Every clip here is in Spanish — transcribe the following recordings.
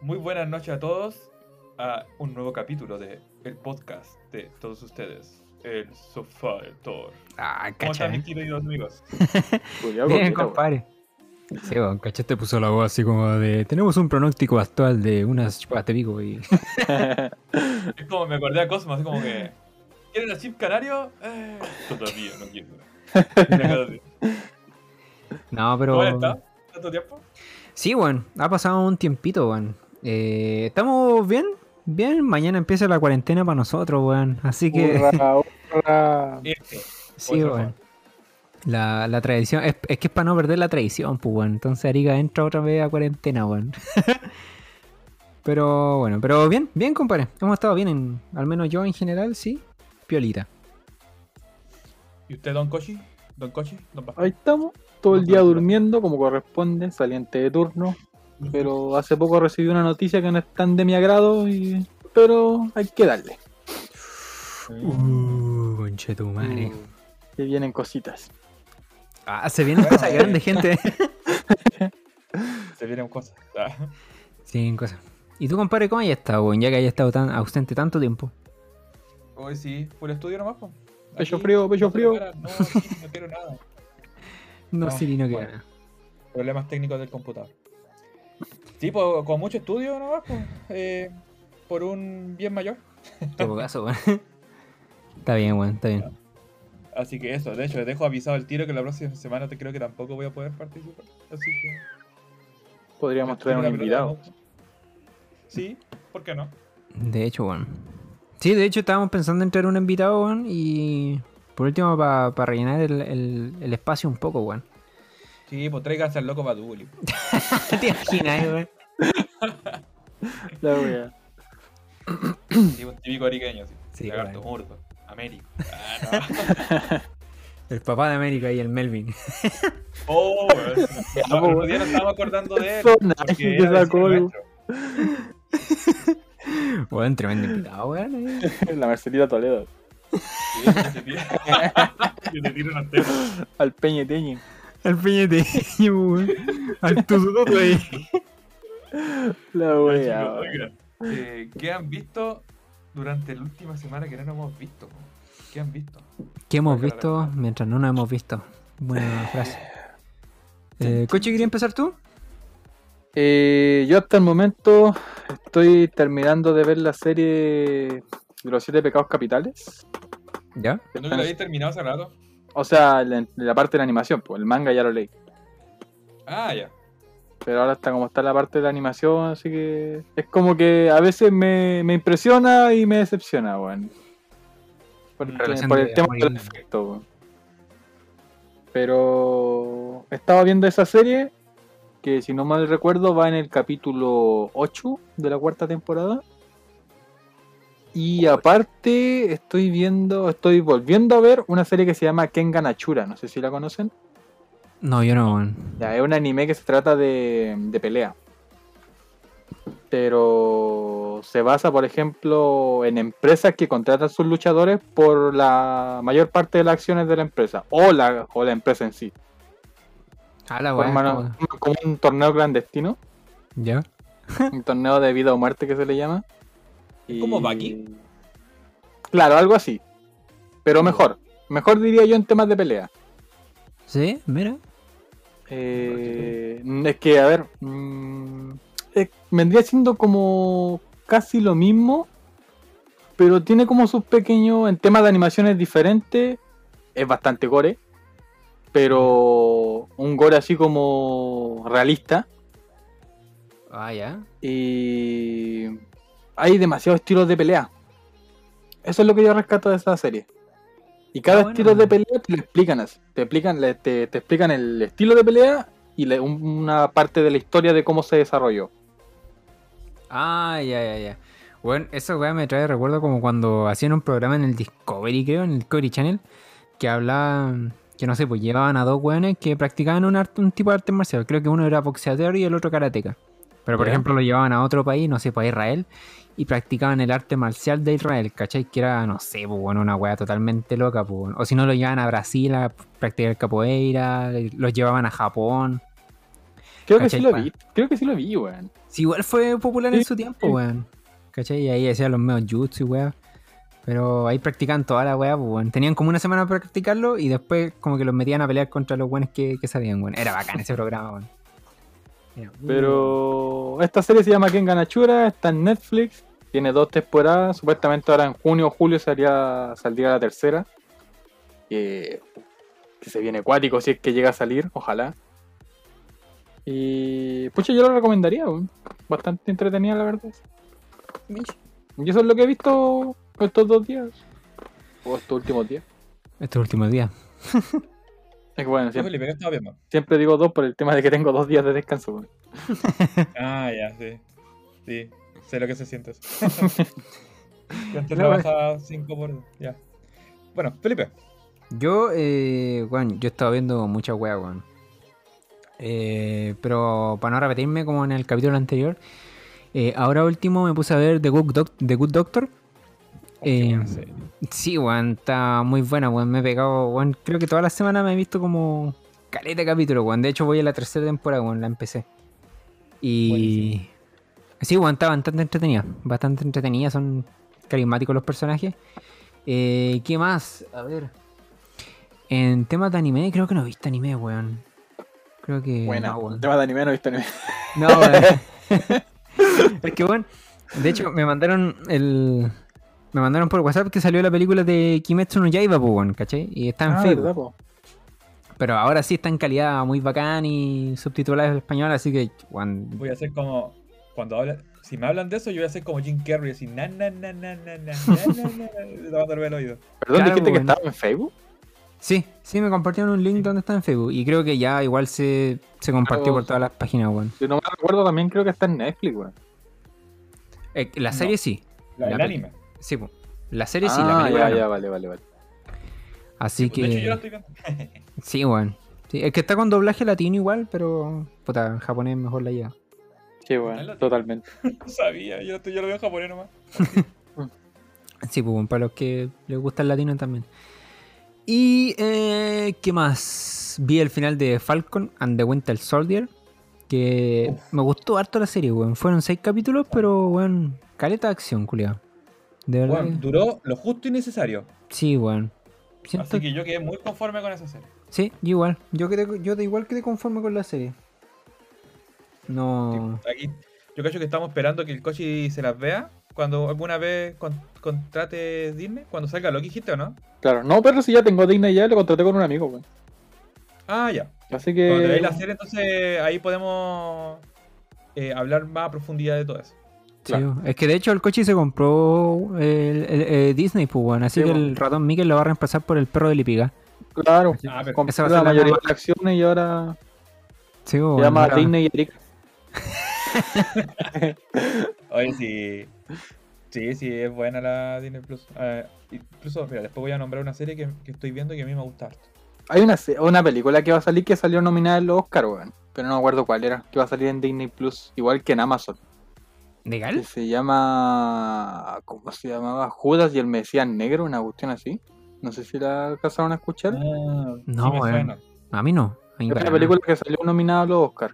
muy buenas noches a todos a un nuevo capítulo de el podcast de todos ustedes, el sofá del Thor. Ah, ¿Cómo están mis queridos amigos? Cuidado, Bien, compadre. Sí, bueno, cacha te puso la voz así como de. Tenemos un pronóstico actual de unas chupas de pico y. weón. Es como me acordé a Cosmo, así como que. ¿Quieren el chip canario? Eh, todavía no quiero. No, pero. ¿Cómo han estado? ¿Tanto tiempo? Sí, bueno, ha pasado un tiempito, weón. Eh, Estamos bien, bien. Mañana empieza la cuarentena para nosotros, weón. Así que. Hurra. Este. Sí, weón. La, la tradición, es, es que es para no perder la tradición, pues, weón. Entonces Arica entra otra vez a cuarentena, weón. pero bueno, pero bien, bien, compadre. Hemos estado bien, en, al menos yo en general, sí. Piolita. ¿Y usted, Don Cochi? ¿Don Cochi? Ahí estamos, todo el día durmiendo como corresponde, saliente de turno. Pero hace poco recibí una noticia que no es tan de mi agrado, y... pero hay que darle. Uh, conche tu madre. Que vienen cositas. Ah, se vienen cosas grandes, gente. Se vienen cosas. Ah. sí, cosas. ¿Y tú, compadre, cómo has estado? Ya que hayas estado tan ausente tanto tiempo. Hoy sí, por estudio nomás, po. Pecho Aquí, frío, pecho no frío. prepara- No, no quiero nada. No, No, sí, no bueno. Problemas técnicos del computador. Sí, pues con mucho estudio nomás, pues. eh, por un bien mayor. Todo caso, weón. Está bien, weón, está bien. Así que eso, de hecho, les dejo avisado el tiro que la próxima semana te creo que tampoco voy a poder participar. Así que. Podríamos traer un invitado. Sí, ¿por qué no? De hecho, weón. Sí, de hecho estábamos pensando en traer un invitado, weón, y por último para rellenar el, el- el espacio un poco, weón. Sí, pues tráiganse al loco Baduli. ¿Qué te imaginas, weón? La wea. Sí, un típico ariqueño, sí. Sí, Lagarto bueno. murdo. Américo. Ah, El papá de América y el Melvin. no. Oh, weón. No, el día nos estábamos acordando de él. Porque que era sacó, weón. Weón, tremendo invitado, weón. eh. La Marcelita Toledo. Sí, que te tira- que te tira. Al Peñeteñi. Al peñeteño, weón. Al tuzutoto ahí. La wea. eh, ¿Qué han visto durante la última semana que no nos hemos visto? ¿Qué han visto? ¿Qué hemos visto mientras no nos hemos visto? Buena frase. Eh, Coche, ¿querías empezar tú? Eh, yo hasta el momento estoy terminando de ver la serie de los siete pecados capitales. ¿Ya? ¿No lo habéis terminado hace rato? O sea, la, la parte de la animación, pues el manga ya lo leí. Ah, ya. Pero ahora está como está la parte de la animación, así que es como que a veces me, me impresiona y me decepciona, weón. Por, el- Relación por de el tema del efecto, weón. Pero estaba viendo esa serie que si no mal recuerdo va en el capítulo 8 de la cuarta temporada. Y aparte estoy viendo, estoy volviendo a ver una serie que se llama Kengan Achura, no sé si la conocen. No, yo no. Ya, es un anime que se trata de, de pelea. Pero se basa, por ejemplo, en empresas que contratan sus luchadores por la mayor parte de las acciones de la empresa. O la, o la empresa en sí. Ah, la weón. Forman como un torneo clandestino. ¿Ya? un torneo de vida o muerte que se le llama. ¿Es como Baki? Claro, algo así. Pero mejor. Mejor diría yo en temas de pelea. ¿Sí? Mira. Eh, es que, a ver, mm, eh, vendría siendo como casi lo mismo, pero tiene como sus pequeños, en temas de animaciones diferentes, es bastante gore, pero un gore así como realista, Ah, ya. y hay demasiados estilos de pelea. Eso es lo que yo rescato de esa serie. Y cada Ah, bueno. estilo de pelea te lo explican así. Te explican, te, te explican el estilo de pelea y le- una parte de la historia de cómo se desarrolló. Ah, ya, ya, ya. Bueno, eso weón me trae recuerdo como cuando hacían un programa en el Discovery, creo, en el Discovery Channel, que hablaban, que no sé, pues llevaban a dos weones que practicaban un, arte, un tipo de arte marcial. Creo que uno era boxeador y el otro karateca. Pero por ejemplo lo llevaban a otro país, no sé, pues a Israel, y practicaban el arte marcial de Israel, ¿cachai? Que era, no sé, pues bueno, una weá totalmente loca, pues. O si no lo llevaban a Brasil a practicar capoeira, los llevaban a Japón. Creo que ¿Cachai, sí lo vi. Creo que sí lo vi, weón. Sí, igual fue popular en su tiempo, sí. weón. ¿Cachai? Y ahí hacían los medios jutsu y weón. Pero ahí practicaban toda la weá, pues, weón. Tenían como una semana para practicarlo y después como que los metían a pelear contra los weones que, que sabían, weón. Era bacán ese programa, weón. Pero esta serie se llama Kengan Achura, está en Netflix, tiene dos temporadas, supuestamente ahora en junio o julio saldría, saldría la tercera. Que, que se viene acuático si es que llega a salir, ojalá. Y pucha, yo lo recomendaría, bastante entretenida la verdad. Y eso es lo que he visto estos dos días. O estos últimos días. Estos últimos días. Es que bueno, ¿Tú, siempre, Felipe, qué estaba viendo? siempre digo dos por el tema de que tengo dos días de descanso. Ah, ya, sí. Sí, sé lo que se siente. Yo antes No, trabajaba 5 por... Ya. Bueno, Felipe. Yo, eh, weón, yo he estado viendo mucha weá, weón. Eh, pero para no repetirme como en el capítulo anterior, eh, ahora último me puse a ver The Good, Doc- The Good Doctor. Eh. Sí, weón, está muy buena, weón. Me he pegado, weón. Creo que toda la semana me he visto como caleta de capítulos, weón. De hecho, voy a la tercera temporada, weón, la empecé. Y. Buenísimo. Sí, weón, está bastante entretenida. Bastante entretenida, son carismáticos los personajes. Eh, ¿Qué más? A ver. En temas de anime, creo que no he visto anime, weón. Creo que. Buena, no, weón. tema de anime no he visto anime. No, weón. es que, weón. De hecho, me mandaron el me mandaron por WhatsApp que salió la película de Kimetsu no Yaiba, po, bueno, ¿cachai? Y está en ah, Facebook. Verdad, Pero ahora sí está en calidad muy bacán y subtitulada en español, así que, bueno. Voy a hacer como. Cuando habla, si me hablan de eso, yo voy a hacer como Jim Carrey, así, na, na, na, na, na, na, el oído. ¿Perdón, dijiste que estaba en Facebook? Sí, sí, me compartieron un link donde está en Facebook. Y creo que ya igual se, se compartió por todas las páginas, weón. Si no me recuerdo, también creo que está en Netflix, weón. la serie sí. La, del anime. Sí, po. La serie sí, la Ah, película ya, no. ya, vale, vale, vale. Así que. De hecho, yo la estoy viendo. Sí, weón. Sí, es que está con doblaje latino igual, pero. Puta, en japonés mejor la lleva. Sí, bueno, totalmente. No sabía, yo, yo lo veo en japonés nomás. Sí, pues bueno, para los que les gusta el latino también. Y. Eh, ¿Qué más? Vi el final de Falcon and the Winter Soldier. Que me gustó harto la serie, weón. Fueron seis capítulos, pero, weón. Caleta de acción, culiado. De verdad. Bueno, que- duró lo justo y necesario. Sí, weón. Siento Así que yo quedé muy conforme con esa serie. Sí, igual. Yo, quedé, yo de igual quedé conforme con la serie. No. Aquí, yo creo que estamos esperando que el Kochi se las vea cuando alguna vez con- contrate Disney, cuando salga Loki, dijiste o no? Claro, no, pero si ya tengo Disney ya, lo contraté con un amigo, weón. Ah, ya. Así Cuando te veáis que. la serie, entonces ahí podemos eh, hablar más a profundidad de todo eso. Sí, es que de hecho el coche se compró el, el- eh, Disney, pues, weón. Así Sí, que el ratón Mickey lo va a reemplazar por el perro de Lipiga. Claro, Ah, a la ser la mayoría de las acciones y ahora Sí, se llama Disney y Eric. Oye, sí. Sí, sí, es buena la Disney Plus. Incluso, mira, después voy a nombrar una serie que, que estoy viendo y que a mí me gusta harto. Hay una, una película que va a salir que salió nominada en los Oscar, weón. Pero no me acuerdo cuál era. Que va a salir en Disney Plus, igual que en Amazon. Que ¿Legal? se llama. ¿Cómo se llamaba? Judas y el Mesías Negro, una cuestión así. No sé si la alcanzaron a escuchar. Ah, No, sí suena. A mí no. A mí Es una película que salió nominada a los Oscar.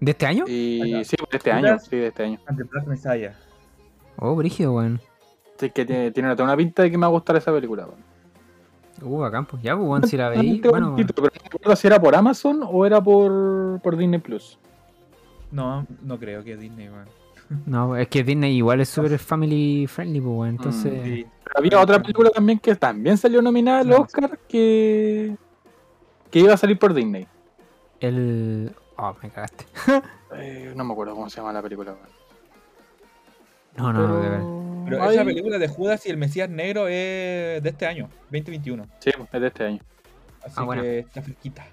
¿De este año? Y sí, de este año. Sí, de este año. Oh, brígido, weón. Así que tiene, tiene una pinta de que me va a gustar esa película, weón. Uh, bacán, pues. Ya, pues, weón, si la veí. Bueno, pero no recuerdo si era por Amazon o era por, por Disney Plus. No, no creo que Disney, weón. no, es que Disney igual es súper family friendly, pues, weón. Entonces. Mm, Sí. Pero había otra película también que también salió nominada al No. Oscar que, que iba a salir por Disney. El. Oh, me cagaste. Eh, no me acuerdo cómo se llama la película. weón. No, no, no, de verdad. Pero Ay, esa película de Judas y el Mesías Negro es de este año, 2021. Sí, es de este año. Así Ah, bueno. que está fresquita.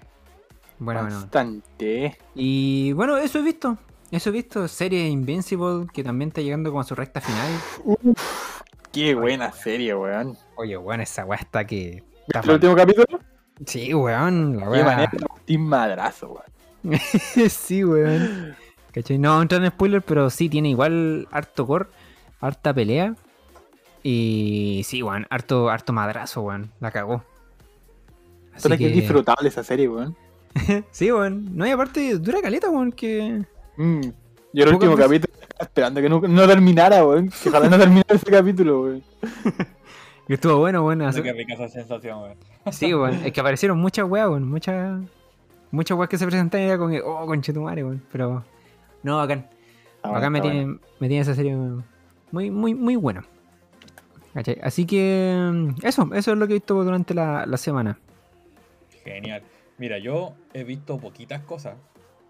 Bueno, bueno. Bastante. Y bueno, eso he visto. Eso he visto. Serie Invincible, que también está llegando como a su recta final. Uf, qué buena serie, weón. Oye, weón, esa weá está que. Está ¿Viste el último capítulo? Sí, weón. La weá. madrazo, weón. sí, weón. ¿Cachai? No entrar en spoiler, pero sí, tiene igual harto core, harta pelea. Y sí, weón, harto, harto madrazo, weón. La cagó. Así Pero es que es disfrutable esa serie, weón. sí, weón. No, y aparte dura caleta, weón, que. Mm. Y el último capítulo estaba esperando que no, no terminara, weón. Que ojalá no terminara ese capítulo, weón. que estuvo bueno, weón. Hace- qué rica esa sensación, weón. Sí, weón. Es que aparecieron muchas weas, weón. Muchas. Muchas weas que se presentaban y era como que, oh, conchetumare, weón. Pero. No, bacán. Ah, Acá bueno, me tiene, bueno. me tiene esa serie muy, muy, muy buena. ¿Cachai? Así que mm, eso, eso es lo que he visto durante la, la semana. Genial. Mira, yo he visto poquitas cosas,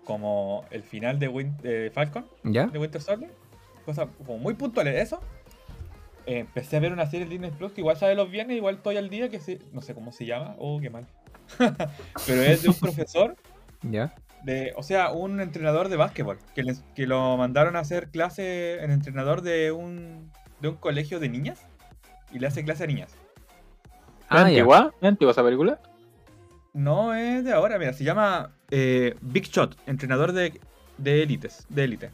como el final de, Win- de Falcon, ¿Ya? de Winter Soldier, cosas como muy puntuales. Eso. Eh, empecé a ver una serie de Disney Plus que igual sale los viernes, igual estoy al día, que se, no sé cómo se llama, oh, qué mal. Pero es de un profesor, ¿Ya? de, o sea, un entrenador de básquetbol, que, les- que lo mandaron a hacer clase en entrenador de un, de un colegio de niñas, y le hace clase a niñas. ¿Es Ah, antigua? ¿Es antigua esa película? No es de ahora, mira, se llama eh, Big Shot, entrenador de, de élites, de élite.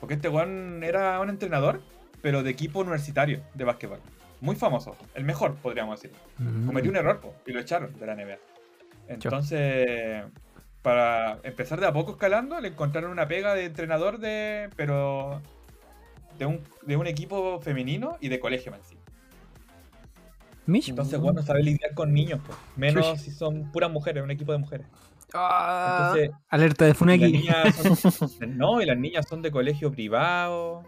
Porque este weón era un entrenador, pero de equipo universitario de básquetbol. Muy famoso, el mejor, podríamos decir. Mm. Cometió un error po, y lo echaron de la NBA. Entonces, para empezar de a poco escalando, le encontraron una pega de entrenador de. pero. de un, de un equipo femenino y de colegio encima. Mish. Entonces, bueno, no sabe lidiar con niños, po. menos si son puras mujeres, un equipo de mujeres. Ah, Entonces, alerta de Funaki. son- no, y las niñas son de colegio privado.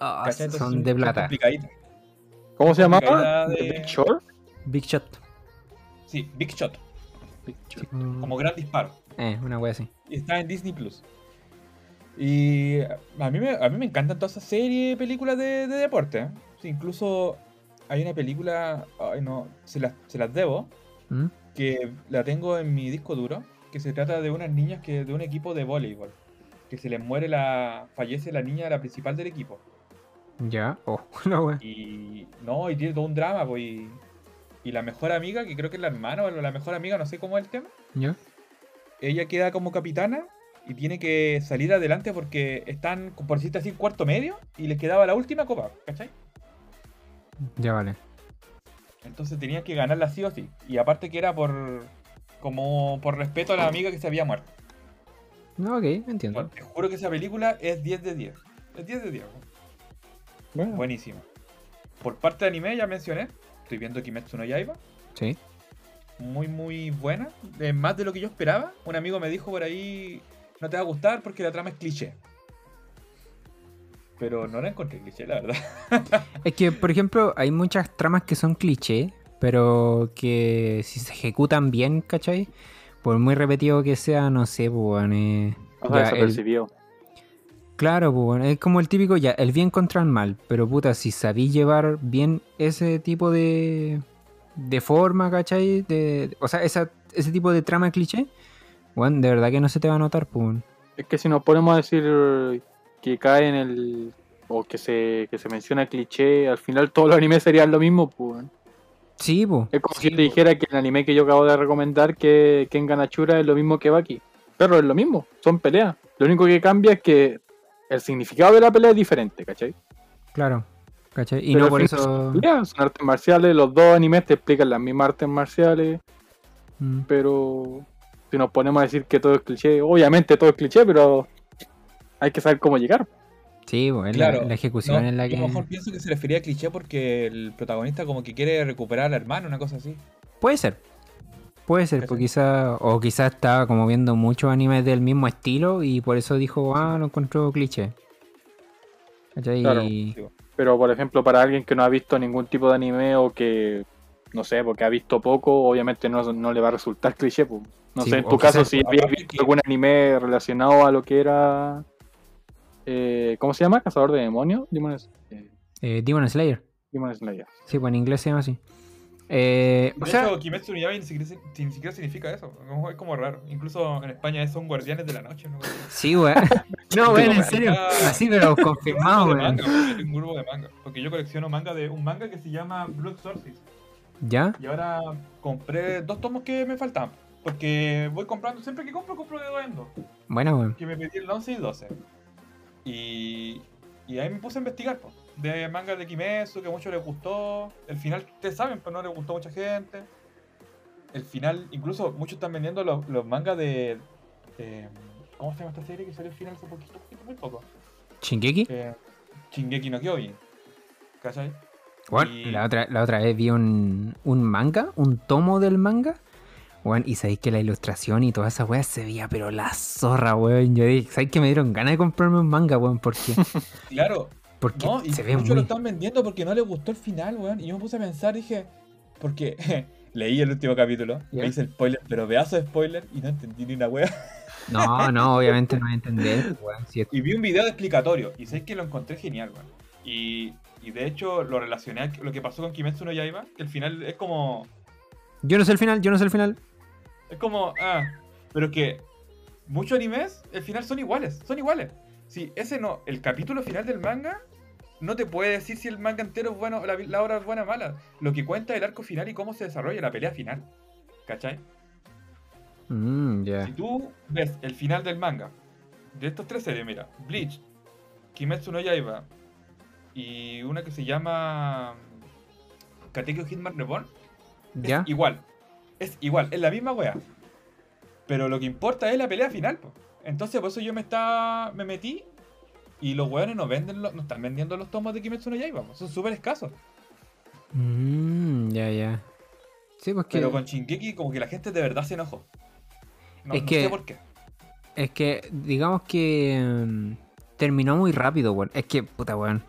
Ah, son de plata. ¿Cómo se llamaba? Complicada ¿The de- Big Short? Big Shot. Sí, Big Shot, Big Short. Mm, como gran disparo. Eh, una wea así. Y está en Disney Plus. Y a mí me, a mí me encantan todas esas series, películas de, de deporte. ¿eh? Sí, incluso hay una película, ay no, se las, se las debo, ¿Mm? que la tengo en mi disco duro, que se trata de unas niñas que de un equipo de voleibol. Que se les muere la. fallece la niña, la principal del equipo. Ya. Oh, la wea. Y no, y tiene todo un drama, pues. Y, y la mejor amiga, que creo que es la hermana o la mejor amiga, no sé cómo es el tema, Ya. ella queda como capitana y tiene que salir adelante porque están, por decirte así, cuarto medio y les quedaba la última copa, ¿cachai? Ya vale. Entonces tenían que ganarla sí o sí. Y aparte que era por. como por respeto a la amiga que se había muerto. No, ok, entiendo. Bueno, te juro que esa película es 10 de 10. Es 10 de 10. ¿no? Bueno, Buenísima. Por parte de anime ya mencioné. Estoy viendo Kimetsu no Yaiba. Sí. muy muy buena, eh, más de lo que yo esperaba. Un amigo me dijo por ahí, no te va a gustar porque la trama es cliché. Pero no la encontré cliché, la verdad. Es que, por ejemplo, hay muchas tramas que son cliché, pero que si se ejecutan bien, ¿cachai? Por muy repetido que sea, no sé, pues, eh, el- desapercibido. Claro, pues, bueno, es como el típico ya, el bien contra el mal, pero puta, si sabí llevar bien ese tipo de, de forma, ¿cachai? De, o sea, esa, ese tipo de trama cliché, bueno, de verdad que no se te va a notar, pues. Es que si nos ponemos a decir que cae en el. o que se, que se menciona cliché, al final todos los animes serían lo mismo, pues. Sí, pues. Es como Sí, si yo te dijera que el anime que yo acabo de recomendar, que Kengan Achura es lo mismo que Baki. Pero es lo mismo, son peleas. Lo único que cambia es que el significado de la pelea es diferente, ¿cachai? Claro, ¿cachai? Y Pero no por eso... Son, peleas, son artes marciales, los dos animes te explican las mismas artes marciales, Mm. pero si nos ponemos a decir que todo es cliché, obviamente todo es cliché, pero hay que saber cómo llegar. Sí, pues, es Claro, la, la ejecución No, es la que... a lo mejor pienso que se refería a cliché porque el protagonista como que quiere recuperar al hermano, una cosa así. Puede ser. Puede ser, porque quizá, o quizás estaba como viendo muchos animes del mismo estilo y por eso dijo, ah, lo encontró cliché. Claro. Y- Pero por ejemplo, para alguien que no ha visto ningún tipo de anime o que, no sé, porque ha visto poco, obviamente no, no le va a resultar cliché. pues. No Sí, sé, en tu caso, si habías visto que- algún anime relacionado a lo que era... eh, ¿Cómo se llama? ¿Cazador de demonios? Demon, eh, eh, Demon Slayer. Demon Slayer. Sí, pues en inglés se llama así. Eh, o De sea, hecho, Kimetsu no Yaiba ni siquiera, ni siquiera significa eso. Es como raro. Incluso en España son guardianes de la noche. ¿no? sí, weón. No, weón, en serio. Así, pero confirmado, es un grupo de manga. Porque yo colecciono manga de un manga que se llama Blood Sources. ¿Ya? Y ahora compré dos tomos que me faltan. Porque voy comprando, siempre que compro, compro de dos en dos. Bueno, weón. Que me pedí el 11 y 12. Y, y ahí me puse a investigar, po, de mangas de Kimetsu, que a muchos les gustó. El final, ustedes saben, pero no les gustó a mucha gente. el final, incluso muchos están vendiendo los, los mangas de. eh, ¿Cómo se llama esta serie que salió al final hace poquito? poquito, Muy poco. ¿Shingeki? Eh, Shingeki no Kyojin. ¿Cachai? Bueno, y- la, otra, la otra vez vi un, un manga, un tomo del manga. Bueno, y sabéis que la ilustración y toda esa weá se veía, pero la zorra, weón. Yo dije, ¿sabéis que me dieron ganas de comprarme un manga, weón? Porque, Claro, porque no, y se ve muchos lo están vendiendo porque no les gustó el final, weón. Y yo me puse a pensar, dije, porque leí el último capítulo, Ya. me hice el spoiler, pero pedazo de spoiler y no entendí ni una wea. No, no, obviamente no voy a entender, weón. si es- Y vi un video de explicatorio y sé que lo encontré genial, weón. Y, y de hecho lo relacioné a lo que pasó con Kimetsu no Yaiba, que el final es como. Yo no sé el final, yo no sé el final. Es como. Ah, pero que muchos animes, el final son iguales, son iguales. Si ese no, el capítulo final del manga no te puede decir si el manga entero es bueno, la, la obra es buena o mala. Lo que cuenta es el arco final y cómo se desarrolla la pelea final. ¿Cachai? Mm. Si tú ves el final del manga de estas tres series, mira, Bleach, Kimetsu no Yaiba y una que se llama Katekyo Hitman Reborn, es ¿Ya? igual. Es igual, es la misma wea. Pero lo que importa es la pelea final, po. Entonces por eso yo me está, me metí y los weones no venden no están vendiendo los tomos de Kimetsu no Yaiba, po. son súper escasos. Mm, ya, ya. Sí, pues que. Pero con Shingeki como que la gente de verdad se enojó. No, Es no que- sé por qué. Es que, digamos que mm, terminó muy rápido, weón. Es que, puta, weón.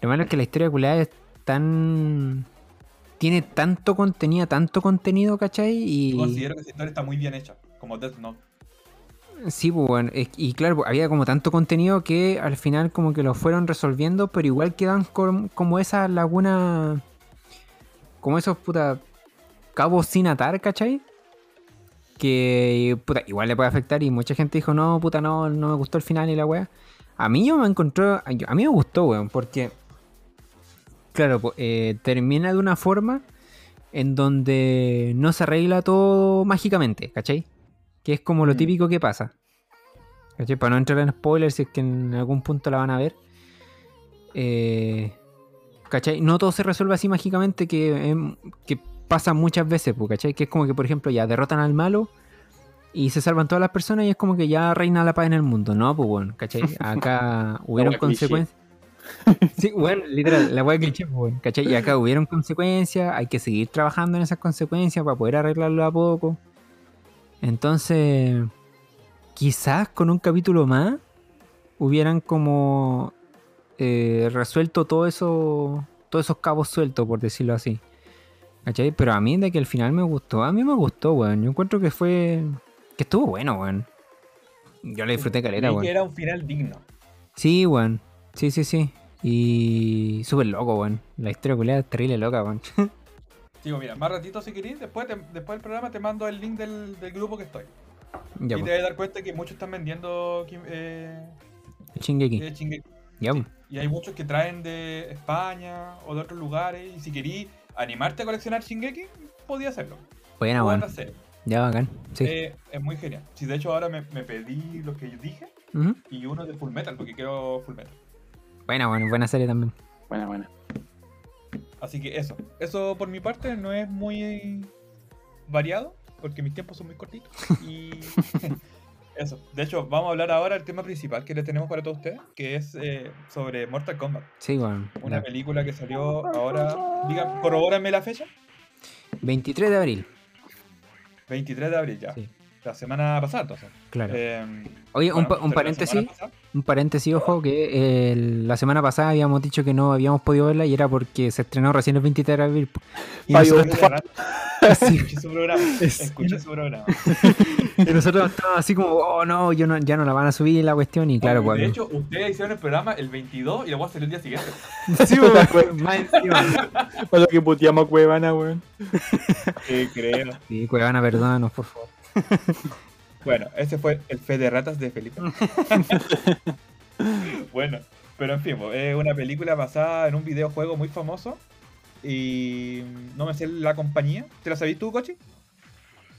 Lo malo es que la historia culada es tan. Tiene tanto contenido, tanto contenido, ¿cachai? Yo Y. considero que esa historia está muy bien hecha, como Death Note. Sí, pues, es- Y claro, pues, había como tanto contenido que al final como que lo fueron resolviendo, pero igual quedan com- como esa laguna. Como esos, puta. Cabos sin atar, ¿cachai? Que, puta, igual le puede afectar y mucha gente dijo, no, puta, no, no me gustó el final y la weá. A mí yo me encontró, a mí me gustó, weón, porque, claro, po- eh, termina de una forma en donde no se arregla todo mágicamente, ¿cachai? Que es como lo Mm. típico que pasa. ¿Cachai? Para no entrar en spoilers, si es que en algún punto la van a ver. Eh, ¿Cachai? No todo se resuelve así mágicamente que, em, que pasa muchas veces, pues, ¿cachai? Que es como que, por ejemplo, ya derrotan al malo y se salvan todas las personas y es como que ya reina la paz en el mundo, ¿no? Pues bueno, ¿cachai? Acá hubieron consecuencias. Sí, bueno, literal, la wea cliché, pues, bueno, ¿cachai? Y acá hubieron consecuencias, hay que seguir trabajando en esas consecuencias para poder arreglarlo a poco. Entonces, quizás con un capítulo más hubieran como eh, resuelto todo eso, todos esos cabos sueltos, por decirlo así. ¿Cachai? Pero a mí de que el final me gustó, a mí me gustó, weón. Yo encuentro que fue... que estuvo bueno, weón. Yo le disfruté caleta, weón. que era un final digno. Sí, weón. Sí, sí, sí. Y súper loco, weón. La historia culiada es terrible loca, weón. Digo, mira, más ratito si querés, después, te- después del programa te mando el link del, del grupo que estoy. ya, y te vas a dar cuenta que muchos están vendiendo eh, eh. Ya, Sí. pues. Y hay muchos que traen de España o de otros lugares. Y si querís animarte a coleccionar Shingeki, podía hacerlo. Buena, weón. Ya, bacán. Sí. Eh, es muy genial. Si de hecho ahora me, me pedí lo que yo dije y uno de Full Metal, porque quiero Full Metal. Buena, weón. Buena serie también. Buena, buena. Así que eso. Eso por mi parte no es muy variado, porque mis tiempos son muy cortitos. Y eso. De hecho, vamos a hablar ahora del tema principal que le tenemos para todos ustedes, que es eh, sobre Mortal Kombat. Sí, weón. Una La- película que salió ahora. Diga, corrobórenme la fecha. 23 de abril. 23 de abril ya. Sí. La semana pasada, entonces. Claro. Eh, Oye, un, bueno, paréntesis. Un paréntesis, ojo, que eh, la semana pasada habíamos dicho que no habíamos podido verla y era porque se estrenó recién el 23 de abril. Y Ay, nosotros, Sí. Escuché su programa. Es- Escuché su programa. y nosotros estábamos así como, oh no, yo no, ya no la van a subir la cuestión. Y claro, Bueno, pues. de hecho, ustedes hicieron el programa el 22 y la voy a salir el día siguiente. sí, pues, más encima. Para lo que puteamos a Cuevana, weón. Sí, creo. Sí, Cuevana, perdónanos, por favor. Bueno, ese fue el fe de ratas de Felipe. bueno, pero en fin, es una película basada en un videojuego muy famoso. Y no me sé la compañía. ¿Te la sabís tú, Cochi?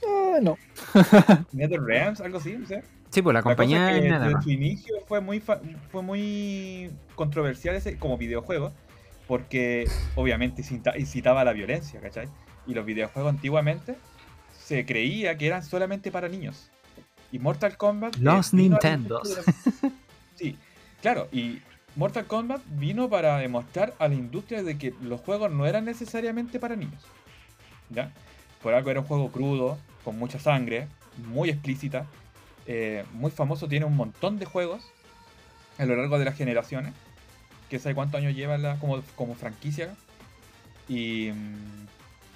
Ah, no. NetherRealms, algo así, no sé. Sí, pues la La cosa compañía es es que nada desde más. su inicio fue muy, fa- fue muy controversial ese como videojuego, porque obviamente incita- incitaba a la violencia, ¿cachai? Y los videojuegos antiguamente se creía que eran solamente para niños. Y Mortal Kombat. eh, Los la Nintendos. Sí, claro, y Mortal Kombat vino para demostrar a la industria de que los juegos no eran necesariamente para niños. ¿Ya? Por algo era un juego crudo, con mucha sangre, muy explícita, eh, muy famoso, tiene un montón de juegos a lo largo de las generaciones. Que sabe cuántos años lleva la- como, como franquicia. Y, mm,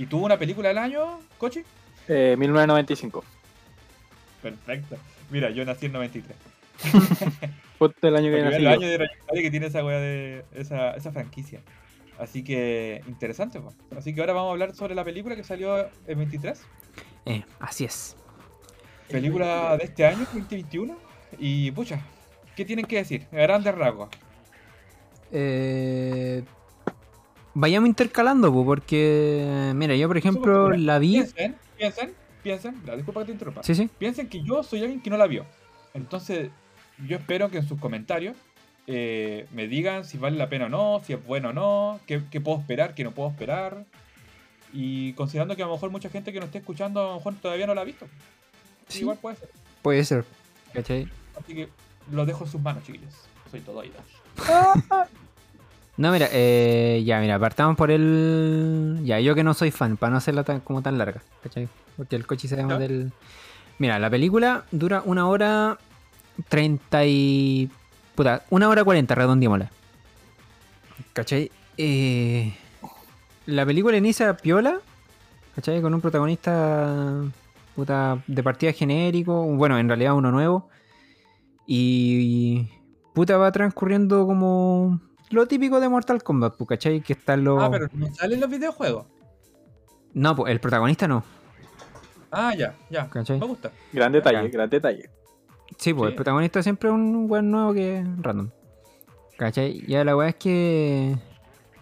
y tuvo una película al año, Cochi. Eh, 1995. Perfecto. Mira, yo nací en 93. Justo el año que El nací yo. año de que tiene esa wea de esa, esa franquicia. Así que interesante, po. Así que ahora vamos a hablar sobre la película que salió en 23. Eh, así es. Película de este año, 2021. Y pucha, ¿qué tienen que decir? A grandes rasgos. Eh, vayamos intercalando, po, porque, mira, yo por ejemplo la vi. Piensen, piensen, piensen. la disculpa que te interrumpa. Sí, sí. Piensen que yo soy alguien que no la vio. Entonces, yo espero que en sus comentarios eh, me digan si vale la pena o no, si es bueno o no, qué, qué puedo esperar, qué no puedo esperar. Y considerando que a lo mejor mucha gente que nos esté escuchando a lo mejor todavía no la ha visto. Sí. Igual puede ser. Puede ser. ¿Cachai? Así que lo dejo en sus manos, chiquillos. Soy todo oídos. No, mira, eh, ya, mira, partamos por el. Ya, yo que no soy fan, para no hacerla tan, como tan larga, ¿cachai? Porque el coche se llama ¿Ya? del. Mira, la película dura una hora treinta y. Puta, una hora cuarenta, redondiémosla. ¿cachai? Eh, la película inicia piola, ¿cachai? Con un protagonista. Puta, de partida genérico, bueno, en realidad uno nuevo. Y. Puta, va transcurriendo como lo típico de Mortal Kombat, pues, ¿cachai? Que están los. Ah, pero no salen los videojuegos. No, pues el protagonista no. Ah, ya, ya. ¿Cachai? Me gusta. Gran detalle, Ya. gran detalle. Sí, pues Sí. el protagonista siempre es un buen nuevo que random. ¿Cachai? Ya la weá es que.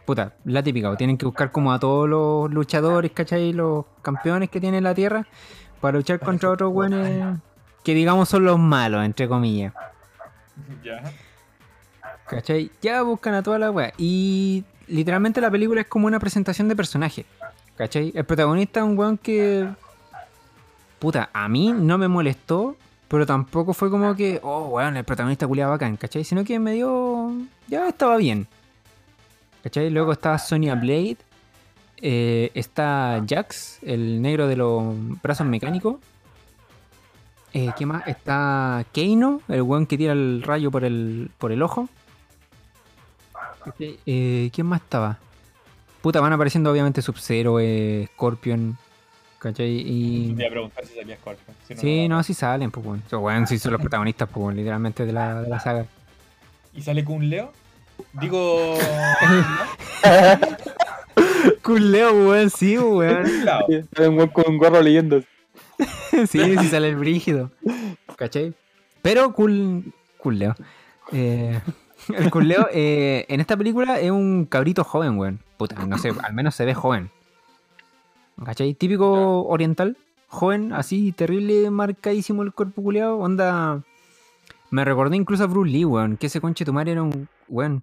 Puta, la típica, pues, tienen que buscar como a todos los luchadores, ¿cachai? Los campeones que tiene la tierra para luchar contra otros buenos que digamos son los malos, entre comillas. Ya. ¿Cachai? Ya buscan a toda la weá. Y literalmente la película es como una presentación de personaje. ¿Cachai? El protagonista es un weón que. Puta, a mí no me molestó. Pero tampoco fue como que, oh, weón, el protagonista culiado bacán, ¿cachai? Sino que me dio. Ya estaba bien. ¿Cachai? Luego está Sonya Blade. eh, está Jax, el negro de los brazos mecánicos. Eh, ¿Qué más? Está Keino, el weón que tira el rayo por el, por el ojo. Eh, ¿Quién más estaba? Puta, van apareciendo obviamente Sub-Zero, eh, Scorpion. ¿Cachai? Te Y. iba a preguntar si salía Scorpion. Si Sí, no, no, sí salen, pues, weón. So, sí son los protagonistas, pues, literalmente de la, de la saga. ¿Y sale con Leo? Digo. Culeo, weón, sí, weón. Lado. Hay un weón con un gorro leyendo. sí, sí sale el brígido. ¿Cachai? Pero cool, cool Leo. Eh, el cool Leo eh, en esta película es un cabrito joven, weón. Puta, no sé, al menos se ve joven. ¿Cachai? Típico oriental, joven, así, terrible, marcadísimo el cuerpo culeado. Onda. Me recordé incluso a Bruce Lee, weón. Que ese conche tu madre era un. Weón.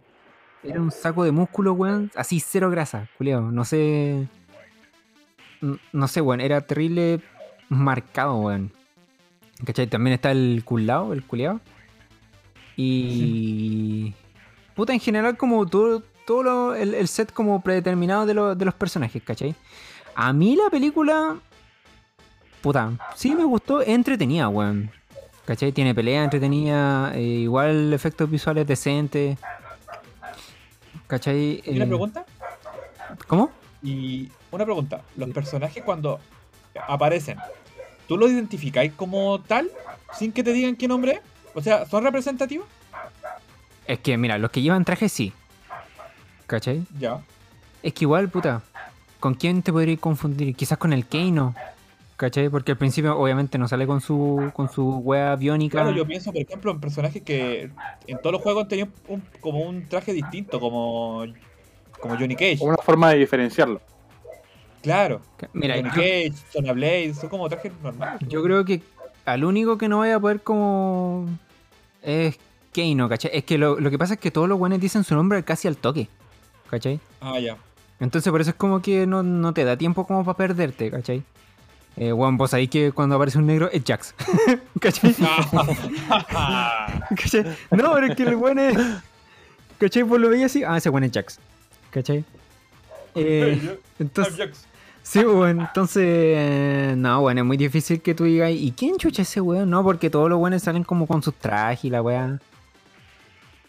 Era un saco de músculo, weón. Así, cero grasa, culeado. No sé. No sé, weón. Era terrible marcado, weón. ¿Cachai? También está el culao, el culeado. Y. Puta, en general, como todo, todo lo- el, el set como predeterminado de, lo- de los personajes, ¿cachai? A mí la película. Puta, sí me gustó, es entretenida, weón. ¿Cachai? Tiene pelea entretenida, eh, igual efectos visuales decentes. ¿Cachai? ¿Y una Eh, pregunta? ¿Cómo? Y una pregunta. Los personajes cuando aparecen, ¿tú los identificáis como tal? Sin que te digan qué nombre es? O sea, ¿son representativos? Es que, mira, los que llevan traje sí. ¿Cachai? Ya. Es que igual, puta, ¿con quién te podría confundir? Quizás con el Keino. ¿Cachai? Porque al principio obviamente no sale con su con su wea biónica. Claro, yo pienso, por ejemplo, en personajes que en todos los juegos han tenido un- como un traje distinto, como, como Johnny Cage. Una forma de diferenciarlo. Claro. Mira, Johnny yo, Cage, Sonya Blade, son como trajes normales. yo creo que al único que no voy a poder como es Keino, ¿cachai? Es que lo, lo que pasa es que todos los buenos dicen su nombre casi al toque. ¿Cachai? Ah, ya. Entonces por eso es como que no, no te da tiempo como para perderte, ¿cachai? Eh, weón, vos sabéis que cuando aparece un negro es Jax. ¿Cachai? ¿Cachai? No, pero es que el weón es. ¿Cachai? Vos lo veías así. Ah, ese weón es Jax. ¿Cachai? Eh, entonces, sí, weón. Entonces, eh, no, weón, es muy difícil que tú digas, ¿y quién chucha ese weón? No, porque todos los weones salen como con sus trajes y la weá.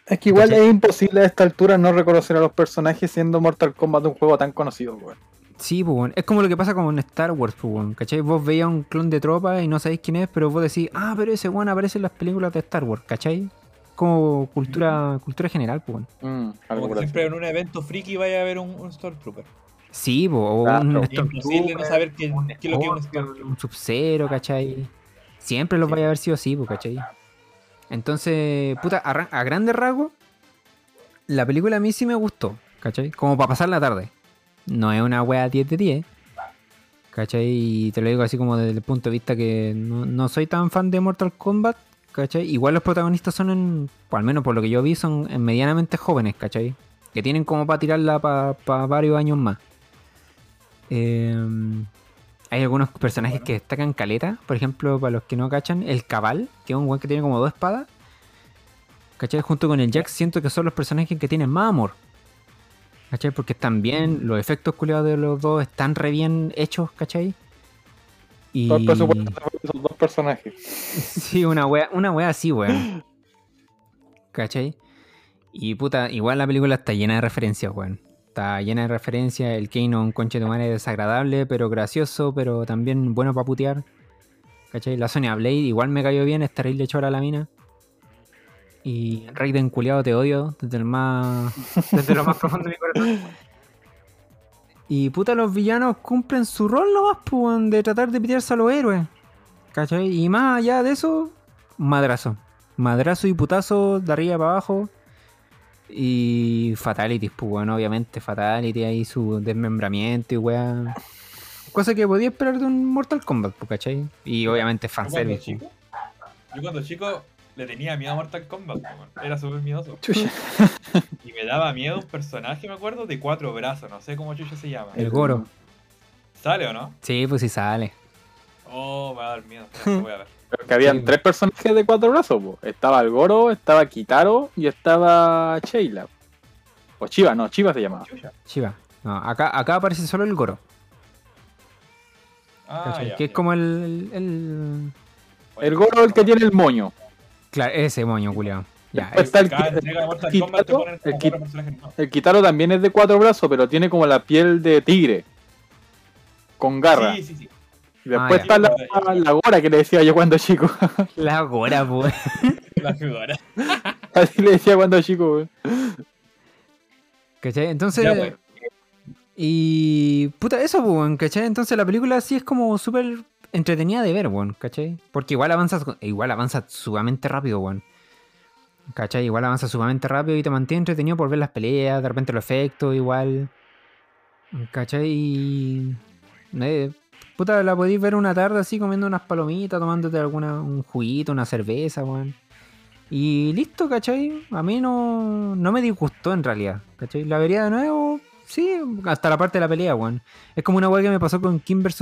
Es que igual ¿Cachai? es imposible a esta altura no reconocer a los personajes siendo Mortal Kombat un juego tan conocido, weón. Sí, pues, weón. Es como lo que pasa con Star Wars, pues, weón. ¿Cachai? Vos veías un clon de tropa y no sabéis quién es, pero vos decís, ah, pero ese weón aparece en las películas de Star Wars, ¿cachai? Como cultura, cultura general, pues. Mm, Como así. siempre en un evento friki vaya a haber un, un Stormtrooper. Sí, pues, o Claro. un imposible no saber qué, un qué es lo que es un Sub-Zero, ¿cachai? Siempre los Sí. vaya a haber sido así, ¿cachai? Entonces, puta, a, a grandes rasgos, la película a mí sí me gustó, ¿cachai? Como para pasar la tarde. No es una wea 10 de 10, ¿cachai? Y te lo digo así como desde el punto de vista que no, no soy tan fan de Mortal Kombat, ¿cachai? Igual los protagonistas son, en, al menos por lo que yo vi, son en medianamente jóvenes, ¿cachai? Que tienen como para tirarla para varios años más. Eh, hay algunos personajes que destacan caleta. Por ejemplo, para los que no cachan, el Cabal, que es un weón que tiene como dos espadas. ¿Cachai? Junto con el Jax, siento que son los personajes que tienen más amor. ¿Cachai? Porque están bien, los efectos culiados de los dos están re bien hechos, ¿cachai? Y... Todo el presupuesto de esos dos personajes. Sí, una wea, una wea así, weón. ¿Cachai? Y puta, igual la película está llena de referencias, weón. Está llena de referencias. El Kano, un conche de madre desagradable, pero gracioso, pero también bueno para putear. ¿Cachai? La Sonya Blade igual me cayó bien, es terrible chora la mina. Y Raiden culiado te odio desde el más. desde lo más profundo de mi corazón. Y puta, los villanos cumplen su rol nomás, pues, de tratar de pitearse a los héroes. ¿Cachai? Y más allá de eso, madrazo. Madrazo y putazo de arriba para abajo. Y fatalities, pues bueno, obviamente, fatality ahí su desmembramiento y weá. Cosa que podía esperar de un Mortal Kombat, pues, ¿cachai? Y obviamente Yo cuando fanservice. chico, yo cuando chico le tenía miedo a Mortal Kombat, man. era súper miedoso. Chucha. Y me daba miedo un personaje, me acuerdo, de cuatro brazos, no sé cómo chucha se llama. El Goro. ¿Sale o no? Sí, pues sí sale. Oh, me va a dar miedo. Voy a ver. Pero que habían Sí. tres personajes de cuatro brazos, po. Estaba el Goro, estaba Kitaro y estaba Sheila. O Chiva, no, Chiva se llamaba. Chiva. No, acá, acá aparece solo el Goro. Ah, que es como el, el, el- El Goro es el que tiene el moño. Claro, ese moño, culiao. Ya, Después está el, el Kitaro, el el Kitaro también es de cuatro brazos, pero tiene como la piel de tigre. Con garra. Sí, sí, sí. Y después Ah, está la, la Gora que le decía yo cuando chico. la Gora, pues. La figura. Así le decía cuando chico, weón. ¿Cachai? Entonces. Ya, pues. Y. Puta, eso, pues, weón, ¿cachai? Entonces la película sí es como súper entretenida de ver, weón, ¿cachai? Porque igual avanza, igual avanza sumamente rápido, weón. ¿Cachai? Igual avanza sumamente rápido y te mantiene entretenido por ver las peleas, de repente los efectos, igual. ¿Cachai? Y. eh, puta, la podéis ver una tarde así comiendo unas palomitas, tomándote alguna, un juguito, una cerveza, weón. Y listo, ¿cachai? A mí no, no me disgustó en realidad, ¿cachai? La vería de nuevo, sí, hasta la parte de la pelea, weón. Es como una weá que me pasó con King vs.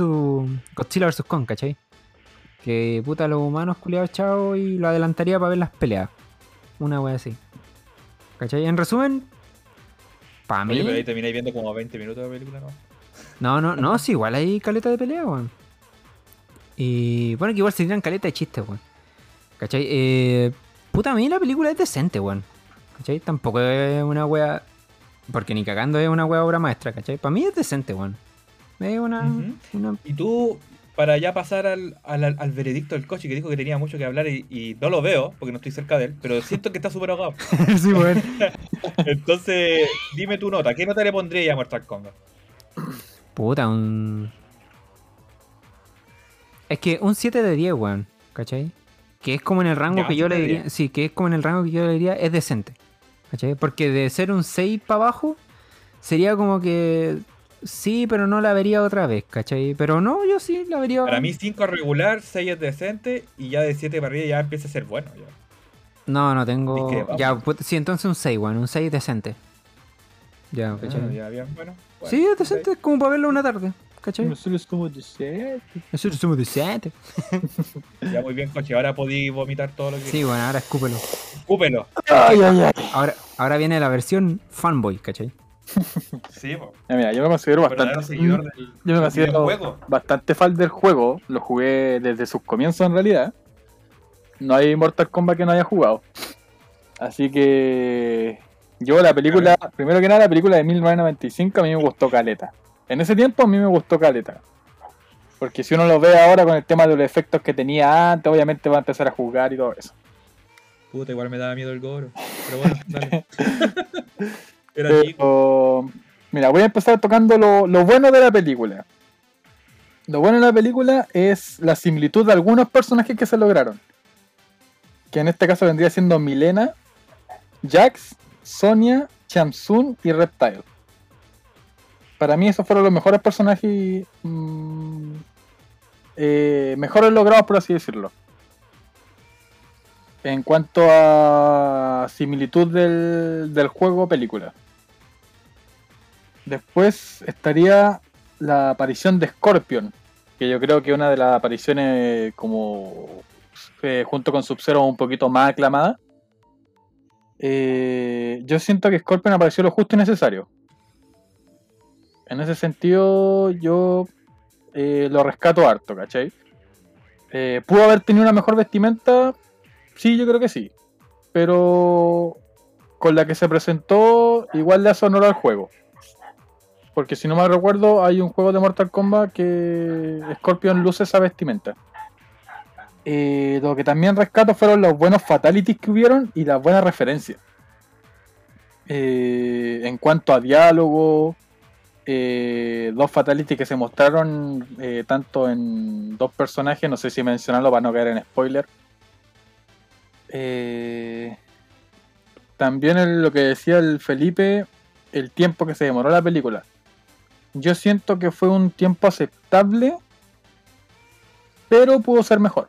Godzilla vs. Kong, ¿cachai? Que puta, los humanos culiados chao y lo adelantaría para ver las peleas. Una weá así. ¿Cachai? En resumen, para mí. Oye, pero ahí termináis viendo como 20 minutos de película, ¿no? No, no, no, sí, igual hay caleta de pelea, weón. Y bueno, que igual se tiran caleta de chistes, weón. ¿Cachai? Eh, puta, a mí la película es decente, weón. ¿Cachai? Tampoco es una wea. Porque ni cagando es una wea obra maestra, ¿cachai? Para mí es decente, weón. Es una. Una- Y tú, para ya pasar al, al, al veredicto del coche, que dijo que tenía mucho que hablar y, y no lo veo, porque no estoy cerca de él, pero siento que está súper ahogado. sí, weón. Entonces, dime tu nota. ¿Qué nota le pondría a Mortal Kombat? Puta, un. Es que un 7 de 10, weón. ¿Cachai? Que es como en el rango Ya, que yo 7 le diría. 10. Sí, que es como en el rango que yo le diría es decente. ¿Cachai? Porque de ser un 6 para abajo, sería como que. Sí, pero no la vería otra vez, ¿cachai? Pero no, yo sí la vería. Para mí 5 es regular, 6 es decente y ya de 7 para arriba ya empieza a ser bueno. ya. No, no tengo. Ya, pues, sí, entonces un 6, weón. Un 6 decente. Ya, ¿cachai? Ah, ya, bien, bueno. Bueno, sí, es decente, es como para verlo una tarde. ¿cachai? Nosotros como de set. Nosotros somos de set. Ya muy bien, coche. Ahora podí vomitar todo lo que. Sí, bueno, ahora escúpelo. Escúpelo. Ay, ay, ay. Ahora, ahora viene la versión fanboy, ¿cachai? Sí, po. Ya, Mira, yo me considero bastante. seguidor del, Yo me del considero videojuego. bastante fan del juego. Lo jugué desde sus comienzos en realidad. No hay Mortal Kombat que no haya jugado. Así que yo la película, primero que nada la película de 1995 a mí me gustó caleta. En ese tiempo a mí me gustó caleta. Porque si uno lo ve ahora con el tema de los efectos que tenía antes, obviamente va a empezar a jugar y todo eso. Puta, igual me daba miedo el goro. Pero bueno, dale. Era. Pero, mira, voy a empezar tocando lo, lo bueno de la película. Lo bueno de la película es la similitud de algunos personajes que se lograron. Que en este caso vendría siendo Milena, Jax, Sonia, Chamsun y Reptile. Para mí esos fueron los mejores personajes mm, eh, mejores logrados, por así decirlo. En cuanto a similitud del, del juego película. Después estaría la aparición de Scorpion, que yo creo que una de las apariciones como eh, junto con Sub-Zero un poquito más aclamada. Eh, yo siento que Scorpion apareció lo justo y necesario. En ese sentido, yo eh, lo rescato harto, ¿cachai? Eh, ¿Pudo haber tenido una mejor vestimenta? Sí, yo creo que sí. Pero con la que se presentó, igual le hace honor al juego. Porque si no me recuerdo, hay un juego de Mortal Kombat que Scorpion luce esa vestimenta. Eh, lo que también rescato fueron los buenos fatalities que hubieron y las buenas referencias. Eh, en cuanto a diálogo, eh, dos fatalities que se mostraron eh, tanto en dos personajes, no sé si mencionarlo para no caer en spoiler. También lo que decía el Felipe, el tiempo que se demoró la película. Yo siento que fue un tiempo aceptable, pero pudo ser mejor.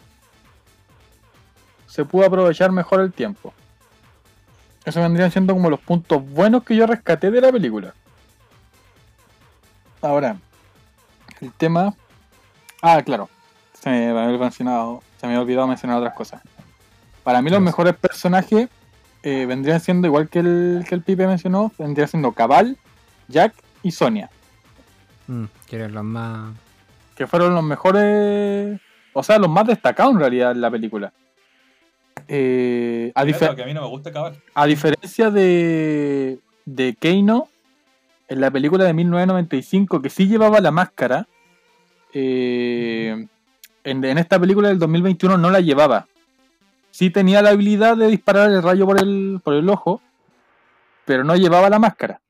Se pudo aprovechar mejor el tiempo. Eso vendrían siendo como los puntos buenos que yo rescaté de la película. Ahora, el tema. Ah, claro. Se me había mencionado. Se me había olvidado mencionar otras cosas. Para mí, los mejores personajes eh, vendrían siendo igual que el, que el Pipe mencionó. Vendrían siendo Cabal, Jack y Sonia. Mm, que eran los más. Que fueron los mejores. O sea, los más destacados en realidad en la película. Eh, a, Primero, difer- que a mí no me gusta acabar. a diferencia de, de Keino, en la película de 1995, que sí llevaba la máscara, eh, en, en esta película del 2021 no la llevaba. Sí tenía la habilidad de disparar el rayo por el, por el ojo, pero no llevaba la máscara.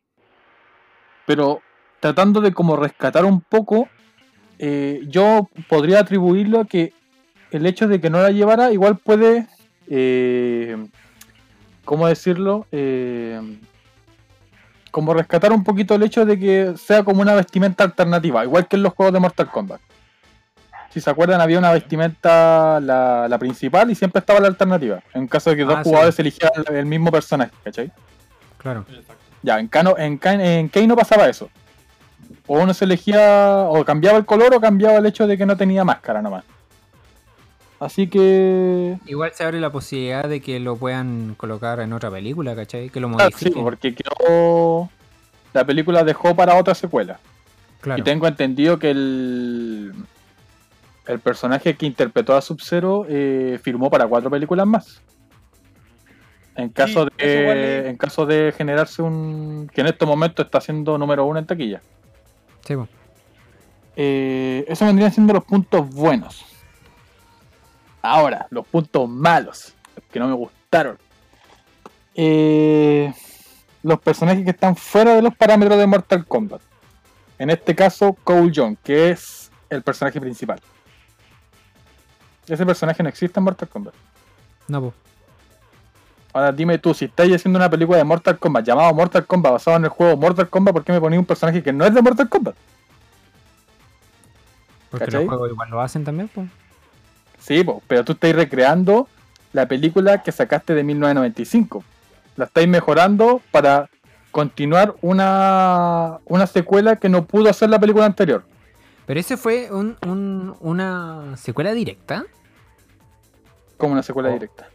Pero tratando de como rescatar un poco, eh, yo podría atribuirlo a que el hecho de que no la llevara igual puede... eh, ¿cómo decirlo? Eh, como rescatar un poquito el hecho de que sea como una vestimenta alternativa, igual que en los juegos de Mortal Kombat. Si se acuerdan, había una vestimenta, la, la principal, y siempre estaba la alternativa. En caso de que dos Ah, sí. jugadores eligieran el mismo personaje, ¿cachai? Claro. Ya, en Kano, en, en no pasaba eso. O uno se elegía, o cambiaba el color, o cambiaba el hecho de que no tenía máscara nomás. Así que Igual se abre la posibilidad de que lo puedan colocar en otra película, ¿cachai? Que lo Ah, sí, modifiquen. porque quedó. La película dejó para otra secuela. Claro. Y tengo entendido que el. El personaje que interpretó a Sub-Zero eh, firmó para cuatro películas más. En caso, Sí, de, en caso de generarse un. que en este momento está siendo número uno en taquilla. Sí, po. Eh, eso vendrían siendo los puntos buenos. Ahora, los puntos malos, los que no me gustaron. Eh, los personajes que están fuera de los parámetros de Mortal Kombat. En este caso, Cole Young, que es el personaje principal. Ese personaje no existe en Mortal Kombat. No, po. Ahora dime tú, si estáis haciendo una película de Mortal Kombat llamado Mortal Kombat basado en el juego Mortal Kombat, ¿por qué me ponéis un personaje que no es de Mortal Kombat? Porque ¿Cachai? los juegos igual lo hacen también, pues. Sí, po, pero tú estáis recreando la película que sacaste de 1995. La estáis mejorando para continuar una, una secuela que no pudo hacer la película anterior. Pero ese fue un, un- una secuela directa. Como una secuela Oh. directa.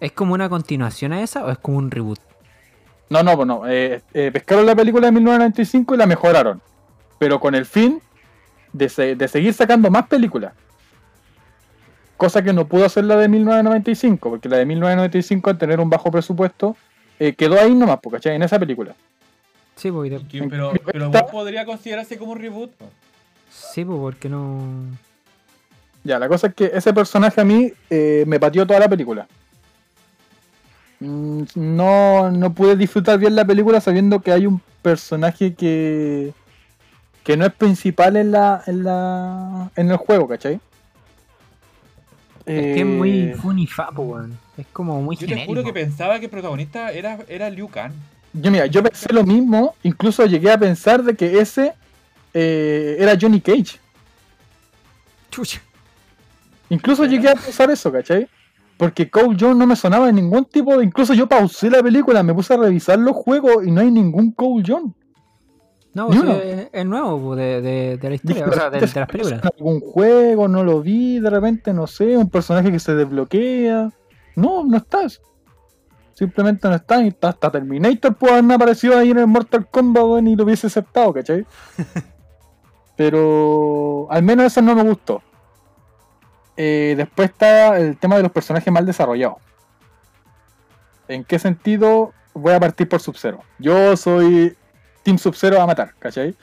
¿Es como una continuación a esa o es como un reboot? No, no, no. eh, eh, pescaron la película de 1995 y la mejoraron. Pero con el fin de, se- de seguir sacando más películas. Cosa que no pudo hacer la de 1995, porque la de 1995, al tener un bajo presupuesto, eh, quedó ahí nomás, ¿cachai? En esa película. Sí, pues, de- Que- pero, pero Esta- igual podría considerarse como un reboot. sí, pues, porque no. Ya, la cosa es que ese personaje a mí eh, me pateó toda la película. Mm, No, no pude disfrutar bien la película sabiendo que hay un personaje que que no es principal en la en la en el juego, ¿cachai? Es que es muy Eh, funny fa, pues, weón. Es como muy Yo te juro que pensaba que el protagonista era, era Liu Kang. yo mira, yo pensé lo mismo, incluso llegué a pensar de que ese eh, era Johnny Cage. Chucha. Incluso llegué a pensar eso, ¿cachai? Porque Cole Jones no me sonaba en ningún tipo de... Incluso yo pausé la película, me puse a revisar los juegos y no hay ningún Cole Jones. No, Ni pues, uno. es, es nuevo pues, de, de, de la historia, Dije, o sea, de, ¿este de las películas. algún juego, no lo vi, de repente, no sé, un personaje que se desbloquea. No, no estás. Simplemente no está. Y hasta Terminator puede haberme aparecido ahí en el Mortal Kombat y lo hubiese aceptado, ¿cachai? Pero al menos eso no me gustó. Eh, después está el tema de los personajes mal desarrollados. ¿En qué sentido? Voy a partir por Sub-Zero. Yo soy Team Sub-Zero a matar, ¿cachai?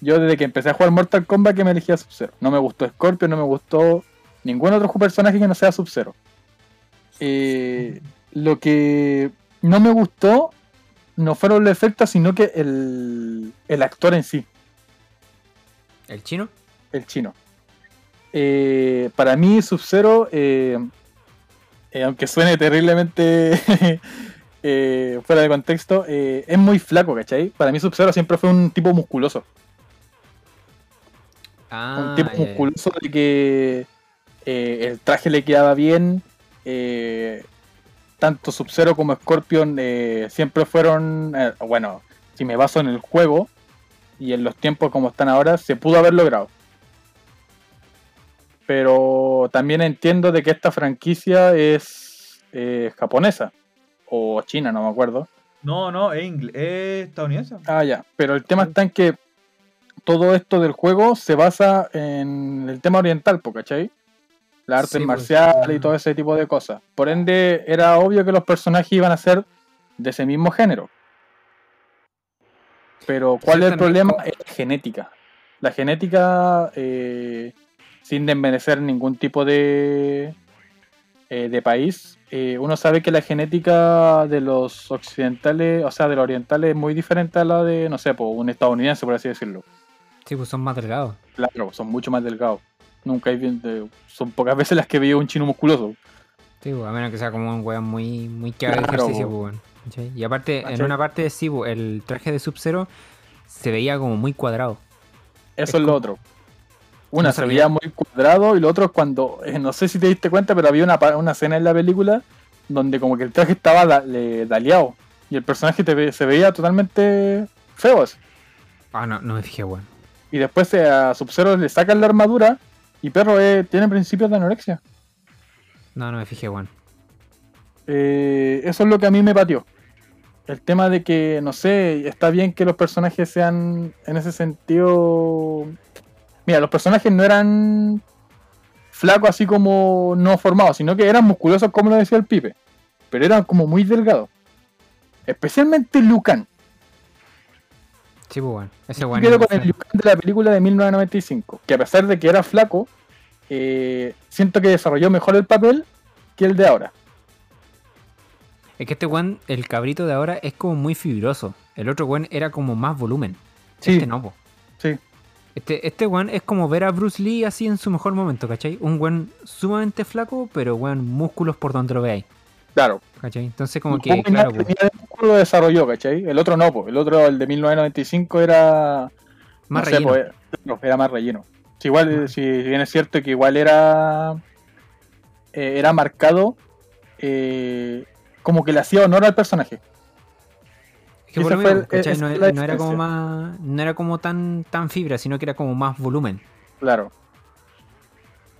Yo desde que empecé a jugar Mortal Kombat que me elegí a Sub-Zero. No me gustó Scorpion, no me gustó ningún otro personaje que no sea Sub-Zero. Eh, lo que no me gustó no fueron los efectos, sino que el, el actor en sí, ¿El chino? el chino. Eh, para mí, Sub-Zero, eh, aunque suene terriblemente eh, fuera de contexto, eh, es muy flaco, ¿cachai? Para mí, Sub-Zero siempre fue un tipo musculoso. Ah, un tipo musculoso de que eh, el traje le quedaba bien. tanto Sub-Zero como Scorpion siempre fueron. bueno, si me baso en el juego y en los tiempos como están ahora, se pudo haber logrado. Pero también entiendo de que esta franquicia es eh, japonesa o china, no me acuerdo. No, no, es, es estadounidense. Ah, ya. Pero el tema está en que todo esto del juego se basa en el tema oriental, ¿cachai? Las artes Sí, pues, marciales y todo ese tipo de cosas. Por ende, era obvio que los personajes iban a ser de ese mismo género. Pero, ¿cuál es el problema? Es la genética. La genética, eh, sin desmerecer ningún tipo de, eh, de país, eh, uno sabe que la genética de los occidentales, o sea, de los orientales, es muy diferente a la de, no sé, po, un estadounidense, por así decirlo. Sí, pues son más delgados. Claro, son mucho más delgados. Nunca hay bien, de- son pocas veces las que veo un chino musculoso. Sí, pues, a menos que sea como un weón muy, muy que haga Claro, ejercicio, pues. ¿Cachai? Y aparte, en una parte sí, pues, el traje de Sub-Zero se veía como muy cuadrado. Eso Es es, lo otro. Una se veía muy cuadrado y lo otro es cuando, eh, no sé si te diste cuenta, pero había una, una escena en la película donde como que el traje estaba da- le- daleado y el personaje te se veía totalmente feo. así. Ah, no, no me fijé, weón. Y después eh, a Sub-Zero le sacan la armadura y perro eh, tiene principios de anorexia. No, no me fijé, weón. Eh, eso es lo que a mí me pateó. El tema de que, no sé, está bien que los personajes sean en ese sentido. Mira, los personajes no eran flacos así como no formados, sino que eran musculosos como lo decía el Pipe. Pero eran como muy delgados. Especialmente Lucan. Sí, pues, weón. Ese Yo weón. quedo con el Lucan de la película de 1995. Que a pesar de que era flaco, eh, siento que desarrolló mejor el papel que el de ahora. Es que este weón, el cabrito de ahora, es como muy fibroso. El otro weón era como más volumen. Sí. Este no, po. Sí. Este, este weón es como ver a Bruce Lee así en su mejor momento, ¿cachai? Un weón sumamente flaco, pero weón, músculos por donde lo veáis, Claro. ¿cachai? Entonces como que, claro, músculo lo desarrolló, ¿cachai? El otro no, pues. El otro, el de 1995, era. más no sé, relleno. po, era, más relleno. Si igual, Ah. si bien es cierto que igual era. eh, era marcado. eh, como que le hacía honor al personaje. Que por Ese lo fue mismo, el- ¿cachai? esa No, no era como más. No era como tan, tan fibra, sino que era como más volumen. Claro.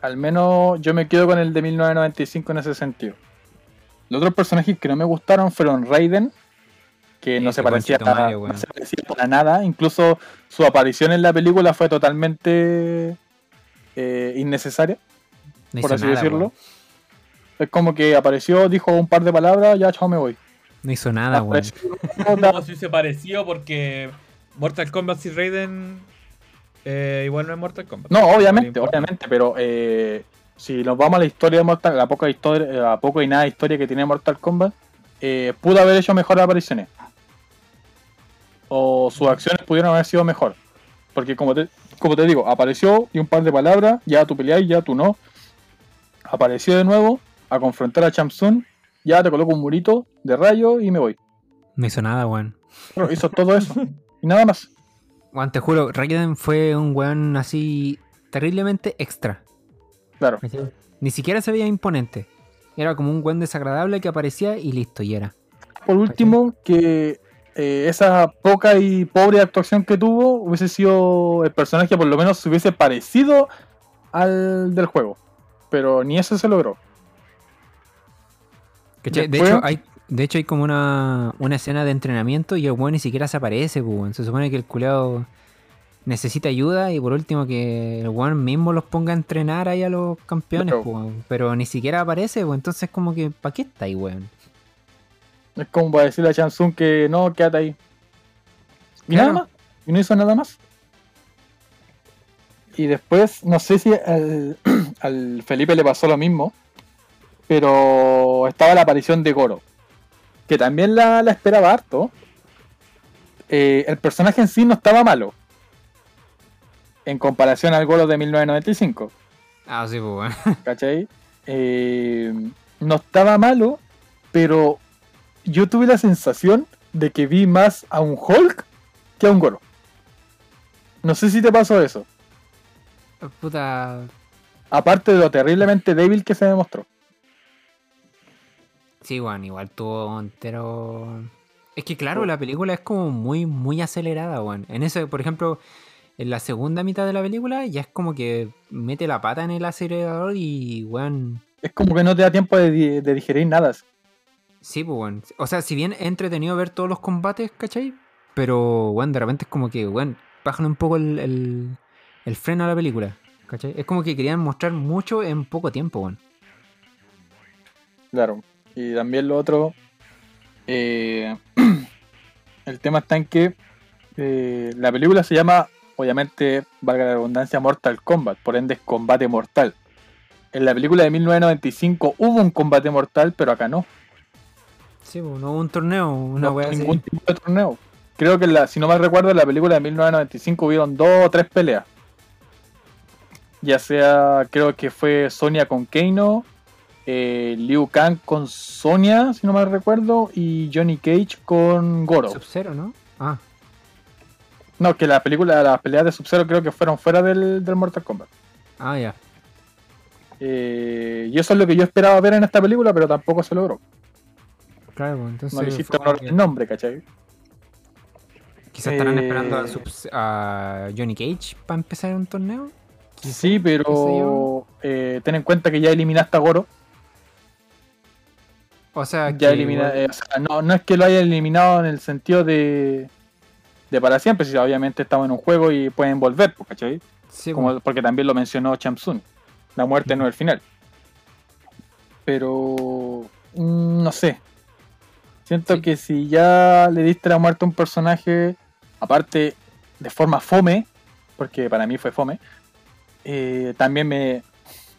Al menos yo me quedo con el de 1995 en ese sentido. Los otros personajes que no me gustaron fueron Raiden, que no Ese se parecía, Mario, no weón. se parecía para nada. Incluso su aparición en la película fue totalmente eh, innecesaria, No por así nada, decirlo. Es como que apareció, dijo un par de palabras, ya chao me voy. No hizo nada, weón. Como si se pareció porque Mortal Kombat sin Raiden eh, igual no es Mortal Kombat. No, obviamente, No obviamente, pero eh, si nos vamos a la historia de Mortal la poca historia, la poco y nada de historia que tiene Mortal Kombat, eh, pudo haber hecho mejores apariciones. O sus acciones pudieron haber sido mejor. Porque como te, como te digo, apareció y un par de palabras, ya tú peleáis, ya tú no. Apareció de nuevo a confrontar a Chamsun, ya te coloco un murito de rayo y me voy. No hizo nada, weón. Pero hizo todo eso. y nada más. Weón, te juro, Raiden fue un weón así terriblemente extra. Claro. Ni siquiera se veía imponente. Era como un weón desagradable que aparecía y listo, y era. por último, que eh, esa poca y pobre actuación que tuvo hubiese sido el personaje que por lo menos se hubiese parecido al del juego. Pero ni eso se logró. De, hecho, hay, de hecho, hay como una, una escena de entrenamiento y el weón ni siquiera se aparece, pues, weón. Se supone que el culeado necesita ayuda y por último que el weón mismo los ponga a entrenar ahí a los campeones, Claro. pues, weón. Pero ni siquiera aparece, pues. Entonces, como que, ¿para qué está ahí, weón? Es como para decirle a Chansun que no, quédate ahí. Y Claro. nada más. Y no hizo nada más. Y después, no sé si al, al Felipe le pasó lo mismo, pero estaba la aparición de Goro, que también la, la esperaba harto. Eh, el personaje en sí no estaba malo, en comparación al Goro de 1995. Ah, sí, pues, weón. ¿cachai? Eh, no estaba malo, pero yo tuve la sensación de que vi más a un Hulk que a un Goro. No sé si te pasó eso. Puta. Aparte de lo terriblemente débil que se demostró. Sí, weón, igual tuvo entero. Es que claro, la película es como muy, muy acelerada, weón. En eso, por ejemplo, en la segunda mitad de la película ya es como que mete la pata en el acelerador y, weón. Es como que no te da tiempo de digerir nada. Sí, pues, weón. O sea, si bien es entretenido ver todos los combates, ¿cachai? Pero, weón, de repente es como que, weón, bajan un poco el, el, el freno a la película, ¿cachai? Es como que querían mostrar mucho en poco tiempo, weón. Claro. Y también lo otro. eh, el tema está en que eh, la película se llama, obviamente, valga la redundancia, Mortal Kombat, por ende es combate mortal. En la película de 1995 hubo un combate mortal, pero acá no. Sí, pues, no hubo un torneo, una no así. ningún tipo de torneo. Creo que, la, si no mal recuerdo, en la película de 1995 hubieron dos o tres peleas. Ya sea, creo que fue Sonia con Keino, eh, Liu Kang con Sonia, si no mal recuerdo, y Johnny Cage con Goro. Sub-Zero, ¿no? Ah, No, que la película, las peleas de Sub-Zero creo que fueron fuera del, del Mortal Kombat. ah, ya. Eh, y eso es lo que yo esperaba ver en esta película, pero tampoco se logró. Claro, pues, entonces. No le hiciste honor al nombre, ¿cachai? Quizás estarán Eh, esperando a, Johnny Cage para empezar un torneo. Sí, pero eh, ten en cuenta que ya eliminaste a Goro. O sea, Ya que elimina, eh, o sea, no, no es que lo haya eliminado en el sentido de, de para siempre, si obviamente estamos en un juego y pueden volver, pues, ¿cachai? sí, Como- pues, porque también lo mencionó Chamsun. La muerte no es el final. Pero mm, no sé. Siento Sí. que si ya le diste la muerte a un personaje, aparte de forma fome, porque para mí fue fome, eh, también me.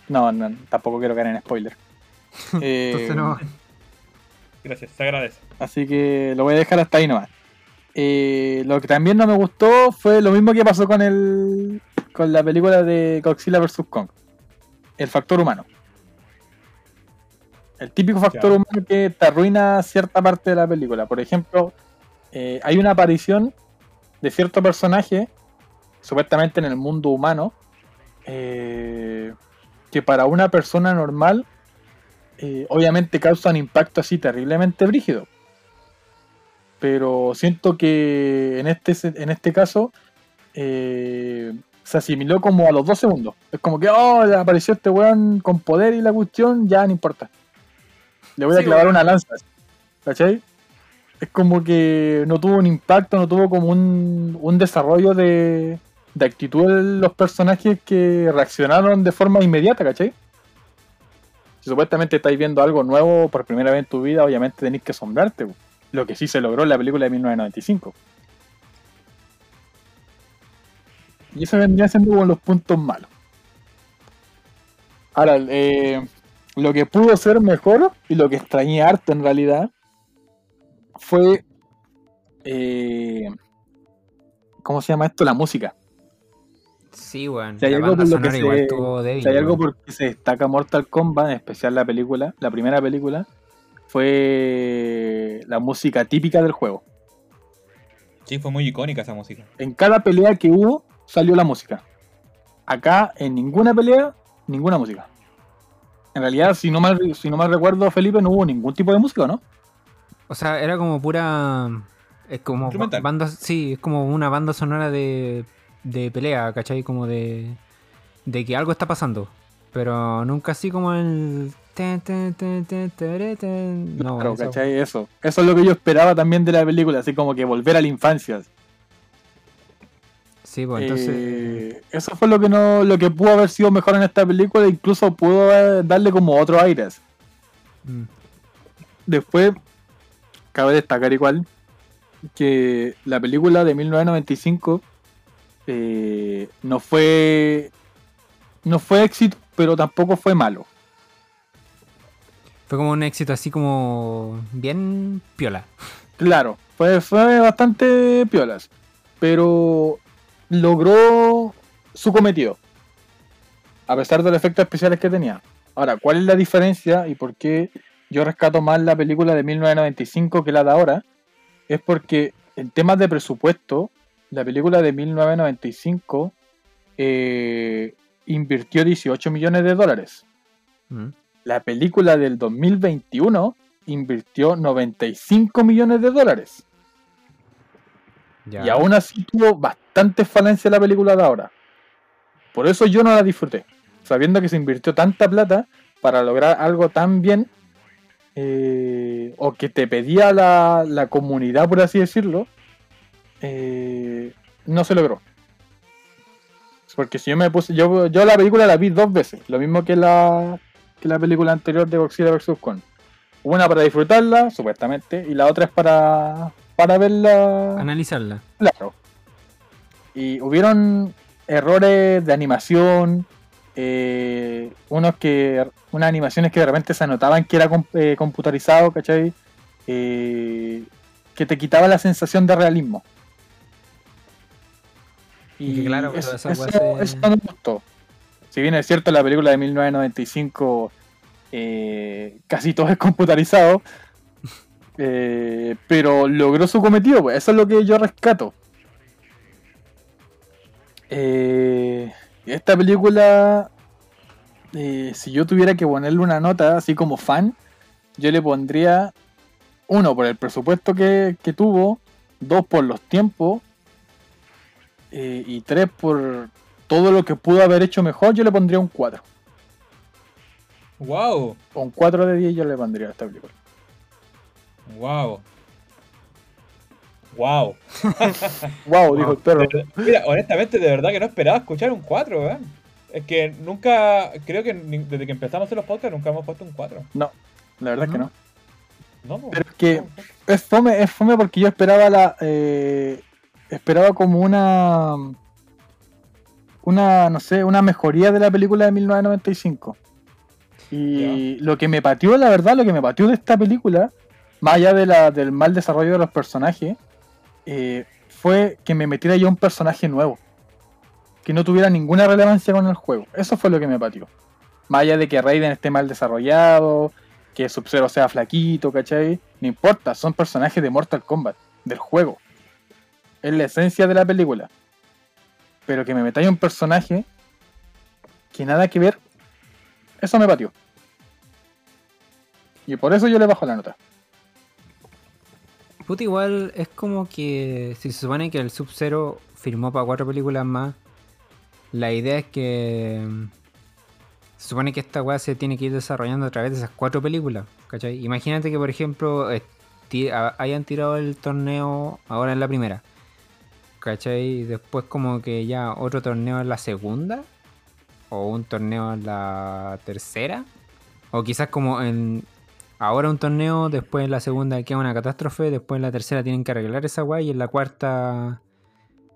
No, no, tampoco quiero caer en spoiler. Eh, entonces no. Gracias, se agradece. Así que lo voy a dejar hasta ahí nomás. Eh, lo que también no me gustó fue lo mismo que pasó con el con la película de Godzilla vs. Kong. El factor humano. El típico factor Ya. humano que te arruina cierta parte de la película. Por ejemplo, eh, hay una aparición de cierto personaje, supuestamente en el mundo humano, eh, que para una persona normal eh, obviamente causa un impacto así terriblemente brígido. pero siento que en este, en este caso eh, se asimiló como a los dos segundos. Es como que, oh, apareció este weón con poder y la cuestión, ya no importa. Le voy a clavar una lanza. ¿Cachai? Es como que no tuvo un impacto, no tuvo como un, un desarrollo de, de actitud de los personajes que reaccionaron de forma inmediata, ¿cachai? Si supuestamente estáis viendo algo nuevo por primera vez en tu vida, obviamente tenéis que asombrarte. Lo que sí se logró en la película de 1995. Y eso vendría siendo como los puntos malos. Ahora, eh, lo que pudo ser mejor y lo que extrañé harto en realidad fue. eh, ¿Cómo se llama esto? La música. Sí, weón. Si hay algo por lo que se- estuvo débil. Si hay algo weón. por que se destaca Mortal Kombat, en especial la película, la primera película, fue la música típica del juego. Sí, fue muy icónica esa música. En cada pelea que hubo, salió la música. Acá, en ninguna pelea, ninguna música. En realidad, si no mal, si no mal recuerdo, Felipe, no hubo ningún tipo de música, ¿no? O sea, era como pura. Es como. Instrumental. Banda, sí, es como una banda sonora de, de pelea, ¿cachai? Como de. De que algo está pasando. Pero nunca así como el. No, Claro, eso- ¿cachai? Eso. Eso es lo que yo esperaba también de la película, así como que volver a la infancia. Sí, pues entonces. Eh, eso fue lo que no, lo que pudo haber sido mejor en esta película, incluso pudo eh, darle como otro aires. mm, Después, cabe destacar igual que la película de 1995 eh, no fue no fue éxito, pero tampoco fue malo. Fue como un éxito así como. Bien piola. Claro, fue, fue bastante piolas, pero logró su cometido, a pesar de los efectos especiales que tenía. Ahora, ¿cuál es la diferencia y por qué yo rescato más la película de 1995 que la de ahora? Es porque en temas de presupuesto, la película de 1995 eh, invirtió 18 millones de dólares. Mm. La película del 2021 invirtió 95 millones de dólares. Ya. Y aún así tuvo bastante falencia la película de ahora. Por eso yo no la disfruté. Sabiendo que se invirtió tanta plata para lograr algo tan bien. eh, o que te pedía la, la comunidad, por así decirlo. Eh, no se logró. Porque si yo me puse. Yo, yo la película la vi dos veces. Lo mismo que la, que la película anterior de Godzilla vs. Kong. Una para disfrutarla, supuestamente. Y la otra es para. Para verla. Analizarla. Claro. Y hubieron errores de animación, eh, unos que, unas animaciones que de repente se anotaban que era eh, computarizado, ¿cachai? Eh, que te quitaba la sensación de realismo. Y claro, pero eso, esa eso- weá se- eso no me gustó. Si bien es cierto, la película de 1995 eh, casi todo es computarizado, eh, pero logró su cometido, pues eso es lo que yo rescato. Eh, esta película, eh, si yo tuviera que ponerle una nota así como fan, yo le pondría uno por el presupuesto que, que tuvo, dos por los tiempos eh, y tres por todo lo que pudo haber hecho mejor, yo le pondría un 4. ¡Wow! Un 4 de 10 yo le pondría a esta película. ¡Wow! ¡Wow! Wow, dijo el perro. Mira, honestamente, de verdad que no esperaba escuchar un 4, ¿verdad? Es que nunca, creo que desde que empezamos a hacer los podcasts nunca hemos puesto un 4. La verdad es que no. No, po. Pero es que- No, Es fome, es fome porque yo esperaba la. eh, esperaba como una. Una, no sé, una mejoría de la película de 1995. Y lo que me pateó, la verdad, lo que me pateó de esta película, más allá de la, del mal desarrollo de los personajes, eh, fue que me metiera yo un personaje nuevo. Que no tuviera ninguna relevancia con el juego. Eso fue lo que me pateó. Más allá de que Raiden esté mal desarrollado, que Sub-Zero sea flaquito, ¿cachai? No importa, son personajes de Mortal Kombat, del juego. Es la esencia de la película. Pero que me metáis un personaje que nada que ver, eso me pateó. Y por eso yo le bajo la nota. Puta, igual es como que si se supone que el Sub-Zero firmó para cuatro películas más, la idea es que mm, se supone que esta weá se tiene que ir desarrollando a través de esas cuatro películas, ¿cachai? Imagínate que, por ejemplo, eh, hayan tirado el torneo ahora en la primera, ¿cachai? Y después como que ya otro torneo en la segunda, o un torneo en la tercera, o quizás como en ahora un torneo, después en la segunda queda una catástrofe, después en la tercera tienen que arreglar esa weá y en la cuarta...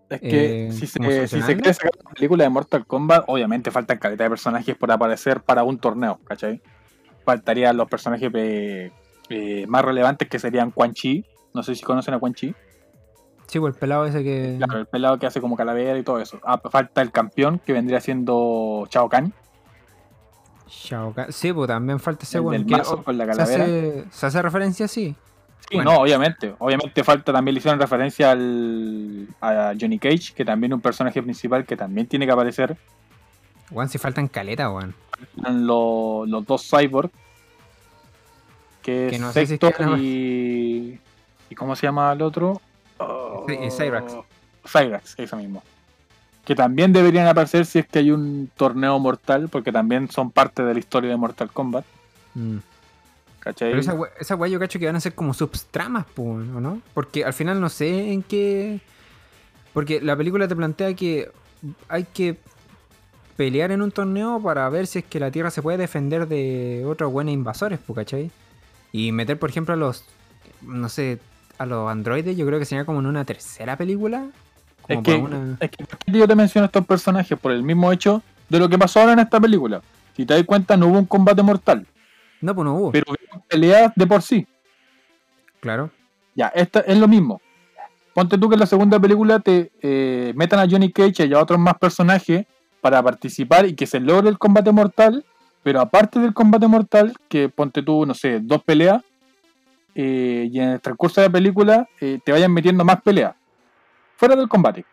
Es que Eh, si, se, ¿cómo si se quiere sacar una película de Mortal Kombat, obviamente faltan calidad de personajes por aparecer para un torneo, ¿cachai? Faltarían los personajes eh, eh, más relevantes que serían Quan Chi. No sé si conocen a Quan Chi. Sí, pues el pelado ese que... Claro, el pelado que hace como calavera y todo eso. Ah, falta el campeón que vendría siendo Chao Kahn, Shao Kahn. Sí, pues también falta ese el weón mazo con la se, calavera. hace, se hace referencia, sí. Sí, Bueno. no, obviamente. Obviamente falta también le hicieron referencia al, a Johnny Cage, que también es un personaje principal que también tiene que aparecer. Weón, si faltan caleta, weón. Están los, los dos cyborg. Que es Que no sé si y. ¿Y cómo se llama el otro? Y Cyrax. Cyrax, eso mismo. Que también deberían aparecer si es que hay un torneo mortal, porque también son parte de la historia de Mortal Kombat. Mm. ¿Cachai? Pero esa esa weá yo cacho que van a ser como subtramas, pues, ¿o no? Porque al final no sé en qué... Porque la película te plantea que hay que pelear en un torneo para ver si es que la Tierra se puede defender de otros buenos invasores, ¿cachai? Y meter, por ejemplo, a los, no sé, a los androides, yo creo que sería como en una tercera película. Como Es que, una... es que ¿por qué yo te menciono estos personajes por el mismo hecho de lo que pasó ahora en esta película. Si te das cuenta, no hubo un combate mortal, No, pues no hubo. pero hubo peleas de por sí. Claro. Ya, esta es lo mismo. Ponte tú que en la segunda película te eh, metan a Johnny Cage y a otros más personajes para participar y que se logre el combate mortal, pero aparte del combate mortal, que ponte tú, no sé, dos peleas, eh, y en el transcurso de la película eh, te vayan metiendo más peleas. Fuera del combate.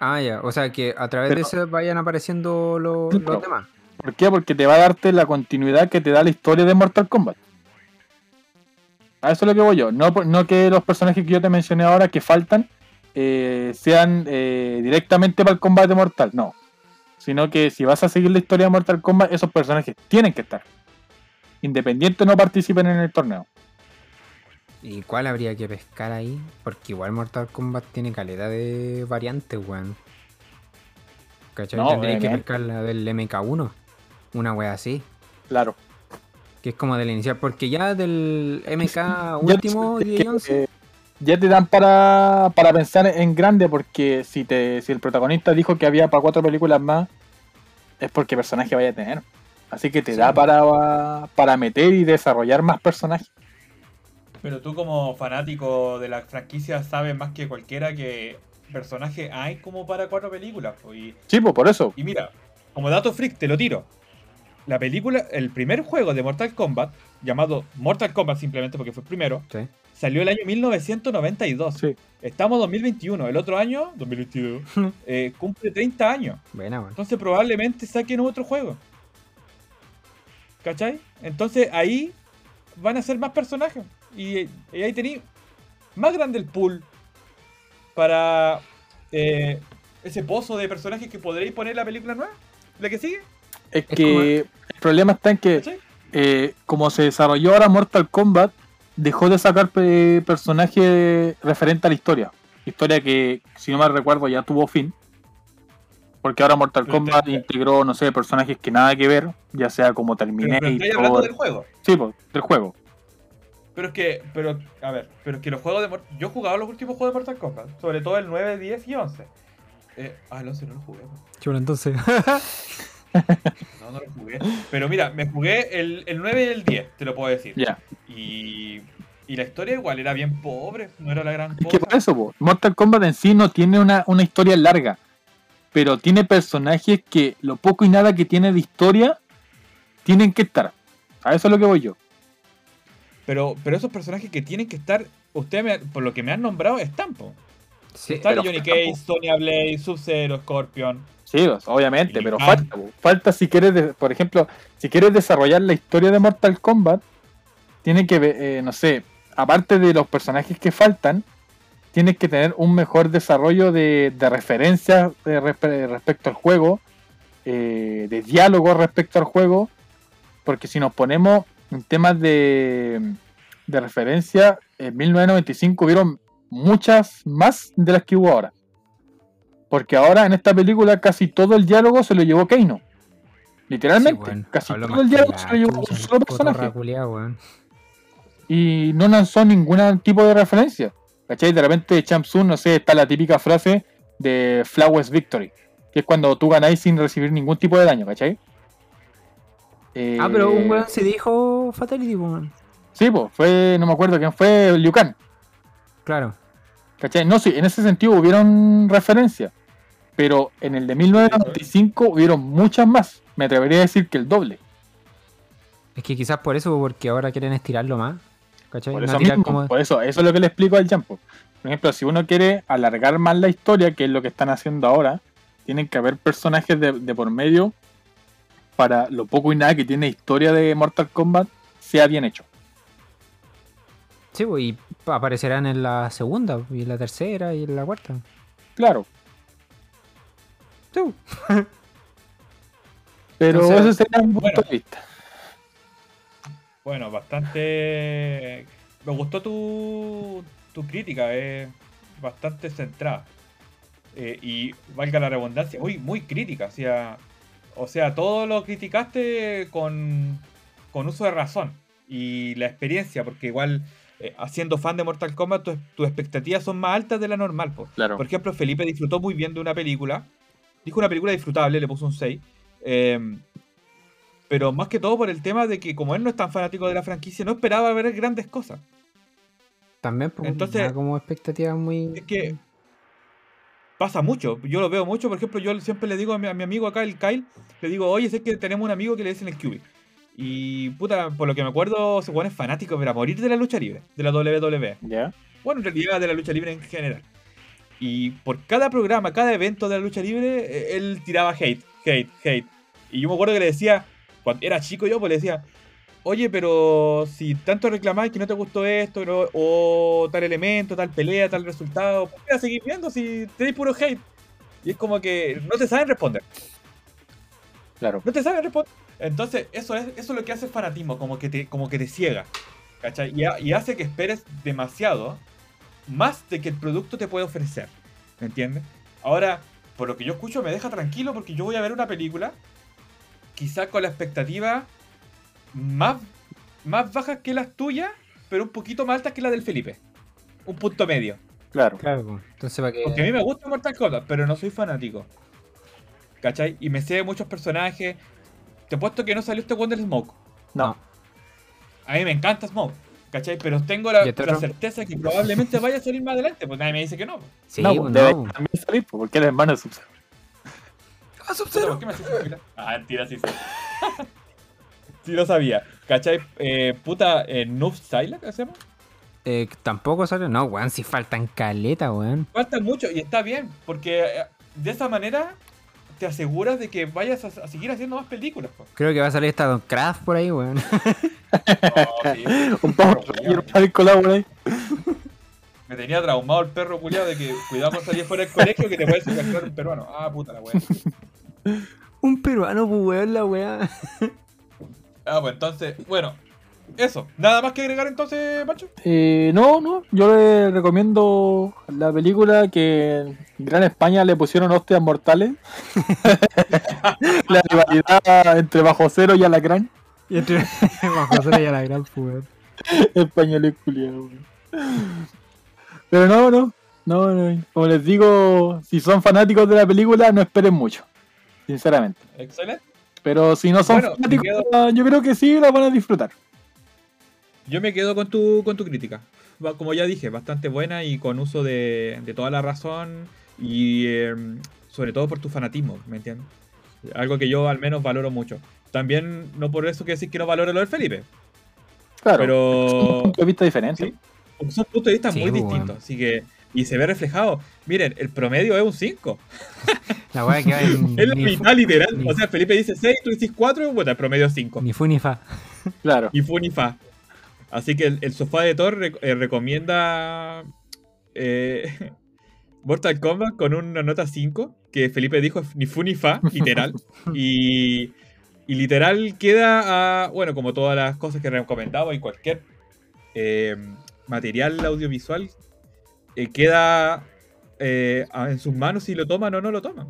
Ah, ya. O sea, que a través de eso vayan apareciendo los, Claro. los demás. ¿Por qué? Porque te va a darte la continuidad que te da la historia de Mortal Kombat. A eso es lo que voy yo. No, no que los personajes que yo te mencioné ahora que faltan eh, sean directamente para el combate mortal. No. Sino que si vas a seguir la historia de Mortal Kombat, esos personajes tienen que estar. Independiente no participen en el torneo. ¿Y cuál habría que pescar ahí? Porque igual Mortal Kombat tiene calidad de variantes, weón. ¿Cachai? No, que pescar la del MK1. Una wea así. Claro. Que es como del inicial. Porque ya del MK Ya- último es y que, 11. eh, ya te dan para, para pensar en grande porque si te si el protagonista dijo que había para cuatro películas más es porque personaje vaya a tener así que te Sí. da para para meter y desarrollar más personajes Pero tú como fanático de la franquicia sabes más que cualquiera que personaje hay como para cuatro películas. Y, sí pues por eso y mira, como dato freak te lo tiro. La película, el primer juego de Mortal Kombat, llamado Mortal Kombat simplemente porque fue el primero, Sí. salió el año 1992. sí Estamos en 2021. El otro año, 2022, eh, cumple 30 años. Weón. Entonces probablemente saquen otro juego. ¿Cachai? Entonces ahí van a ser más personajes. Y, y ahí tenéis más grande el pool para eh, ese pozo de personajes que podréis poner en la película nueva. ¿La que sigue? es Es que el problema está en que eh, como se desarrolló ahora Mortal Kombat dejó de sacar pe- personajes referente a la historia historia que si no mal recuerdo ya tuvo fin porque ahora Mortal Pero Kombat te- integró no sé personajes que nada que ver ya sea como Pero, pero Terminator estoy hablando del juego. Sí, pues, del juego. Pero es que, pero, a ver, pero es que los juegos de Yo he jugado los últimos juegos de Mortal Kombat. Sobre todo el 9, 10 y 11. Eh, ah, el 11 no lo jugué. Chulo, entonces. No, no lo jugué. Pero mira, me jugué el, el 9 y el 10, te lo puedo decir. Ya. Y, y la historia igual era bien pobre, no era la gran Es cosa. que por eso, po, Mortal Kombat en sí no tiene una, una historia larga. Pero tiene personajes que lo poco y nada que tiene de historia tienen que estar. A eso es lo que voy yo. Pero, pero esos personajes que tienen que estar, ustedes me- por lo que me han nombrado, están, po. Sí, Está pero Johnny Cage. Sonya Blade, Sub-Zero, Scorpion. Sí, pues, obviamente, pero falta. po. Falta si quieres, por ejemplo, si quieres desarrollar la historia de Mortal Kombat, tiene que, eh, no sé, aparte de los personajes que faltan, tienes que tener un mejor desarrollo de, de referencias de respe- respecto al juego, eh, de diálogo respecto al juego, porque si nos ponemos en temas de, de referencia, en 1995 hubieron muchas más de las que hubo ahora. Porque ahora en esta película casi todo el diálogo se lo llevó Keino. Literalmente, Sí, casi todo el diálogo se lo llevó un solo personaje y no lanzó ningún tipo de referencia. ¿Cachai? De repente Champ Sun, no sé, está la típica frase de Flawless Victory, que es cuando tú ganáis sin recibir ningún tipo de daño, ¿cachai? Eh, Ah, pero un weón se dijo Fatality, weón. Sí, pues, fue, no me acuerdo quién fue, Liu Kang, Claro. ¿cachai? No, sí, en ese sentido hubieron referencias, pero en el de 1995 hubieron muchas más, me atrevería a decir que el doble. Es que quizás por eso, porque ahora quieren estirarlo más. ¿Cachai? Por eso, mismo, como- por eso, eso es lo que le explico al Jampo. Por ejemplo, si uno quiere alargar más la historia, que es lo que están haciendo ahora, tienen que haber personajes de, de por medio para lo poco y nada que tiene historia de Mortal Kombat sea bien hecho. Sí, pues, y aparecerán en la segunda, y en la tercera, y en la cuarta. Claro. Sí. Pero Entonces, ese sería mi punto bueno. de vista. Bueno, bastante. Me gustó tu, tu crítica, es bastante centrada. Eh, y valga la redundancia, muy, muy crítica. O sea, o sea, todo lo criticaste con, con uso de razón y la experiencia, porque igual, eh, siendo fan de Mortal Kombat, tus tus expectativas son más altas de la normal. po. Claro. Por ejemplo, Felipe disfrutó muy bien de una película. Dijo una película disfrutable, le puso un 6. Eh, pero más que todo por el tema de que como él no es tan fanático de la franquicia, no esperaba ver grandes cosas. También, pues, Entonces- como expectativas muy. Es que pasa mucho. Yo lo veo mucho. Por ejemplo, yo siempre le digo a mi, a mi amigo acá, el Kyle, le digo, oye, sé que tenemos un amigo que le dicen el QB. Y puta, por lo que me acuerdo, ese weón es fanático, pero a morir de la lucha libre, de la WWE. Bueno, en realidad de la lucha libre en general. Y por cada programa, cada evento de la lucha libre, eh, él tiraba hate, hate, hate. Y yo me acuerdo que le decía, cuando era chico yo, pues le decía, oye, pero si tanto reclamáis que no te gustó esto, o tal elemento, tal pelea, tal resultado, ¿por qué la seguís viendo si tenéis puro hate? Y es como que no te saben responder. Claro. No te saben responder. Entonces, eso es, eso es lo que hace el fanatismo, como que te, como que te ciega. ¿Cachai? Y, ha- y hace que esperes demasiado más de que el producto te puede ofrecer. ¿Me entiendes? Ahora, por lo que yo escucho, me deja tranquilo porque yo voy a ver una película, quizás con la expectativa más, más bajas que las tuyas, pero un poquito más altas que la del Felipe. Un punto medio. Claro. Claro. Entonces, para que. Porque a mí me gusta Mortal Kombat, pero no soy fanático. ¿Cachai? Y me sé de muchos personajes. Te he puesto que no salió este Wonder Smoke. No. A mí me encanta Smoke. ¿Cachai? Pero tengo la, ¿Y este la certeza que probablemente vaya a salir más adelante. Pues nadie me dice que no. Sí, no, debe no, pues. también salir, porque él es hermano de Sub-Zero. ¡Ah, Puta, ¿Por qué me haces? Ah, mentira, sí. Sí lo sabía. ¿Cachai? Eh, puta, eh, Noob Styler, ¿qué se llama? Eh, tampoco salió. No, weón, si faltan caleta, weón. Falta mucho y está bien, porque eh, de esa manera te aseguras de que vayas a, a seguir haciendo más películas. po. Creo que va a salir esta Don Craft por ahí, weón. No, sí, Un perro por ahí. Me tenía traumado el perro culiado de que cuidado por salir fuera del colegio que te puede secuestrar un peruano. Ah, puta la wea. Un peruano, pues, weón, la weá. Ah, pues entonces, bueno, eso. ¿Nada más que agregar entonces, Pancho? Eh, no, no, yo le recomiendo la película que en Gran España le pusieron hostias mortales. la rivalidad entre Bajo Cero y Alacrán. Y entre bajo cero y a la gran, pues, weón. Español culiado. Pero no, no, no, no. Como les digo, si son fanáticos de la película, no esperen mucho. Sinceramente. Excelente. Pero si no son Bueno, fanáticos, quedo- yo creo que sí la van a disfrutar. Yo me quedo con tu, con tu crítica. Va- Como ya dije, bastante buena y con uso de, de toda la razón y eh, sobre todo por tu fanatismo, ¿me entiendes? Algo que yo al menos valoro mucho. También, no por eso que decir que no valoro lo del Felipe, Claro. pero... Es un punto de vista diferente. Sí. Porque son puntos de vista Sí, muy pues, distintos. Así que, y se ve reflejado. Miren, el promedio es un 5. La weá que va en. Es la ni, mitad literal. ni- O sea, Felipe dice 6, tú dices 4, bueno, el promedio es 5. ni fu ni fa. Claro. Y fu ni fa. Así que el, el sofá de Thor eh, recomienda eh, Mortal Kombat con una nota 5, que Felipe dijo ni fu ni fa, literal. y, y literal queda a, bueno, como todas las cosas que recomendaba y cualquier eh, material audiovisual, eh, queda eh, a- en sus manos si lo toman o no lo toman.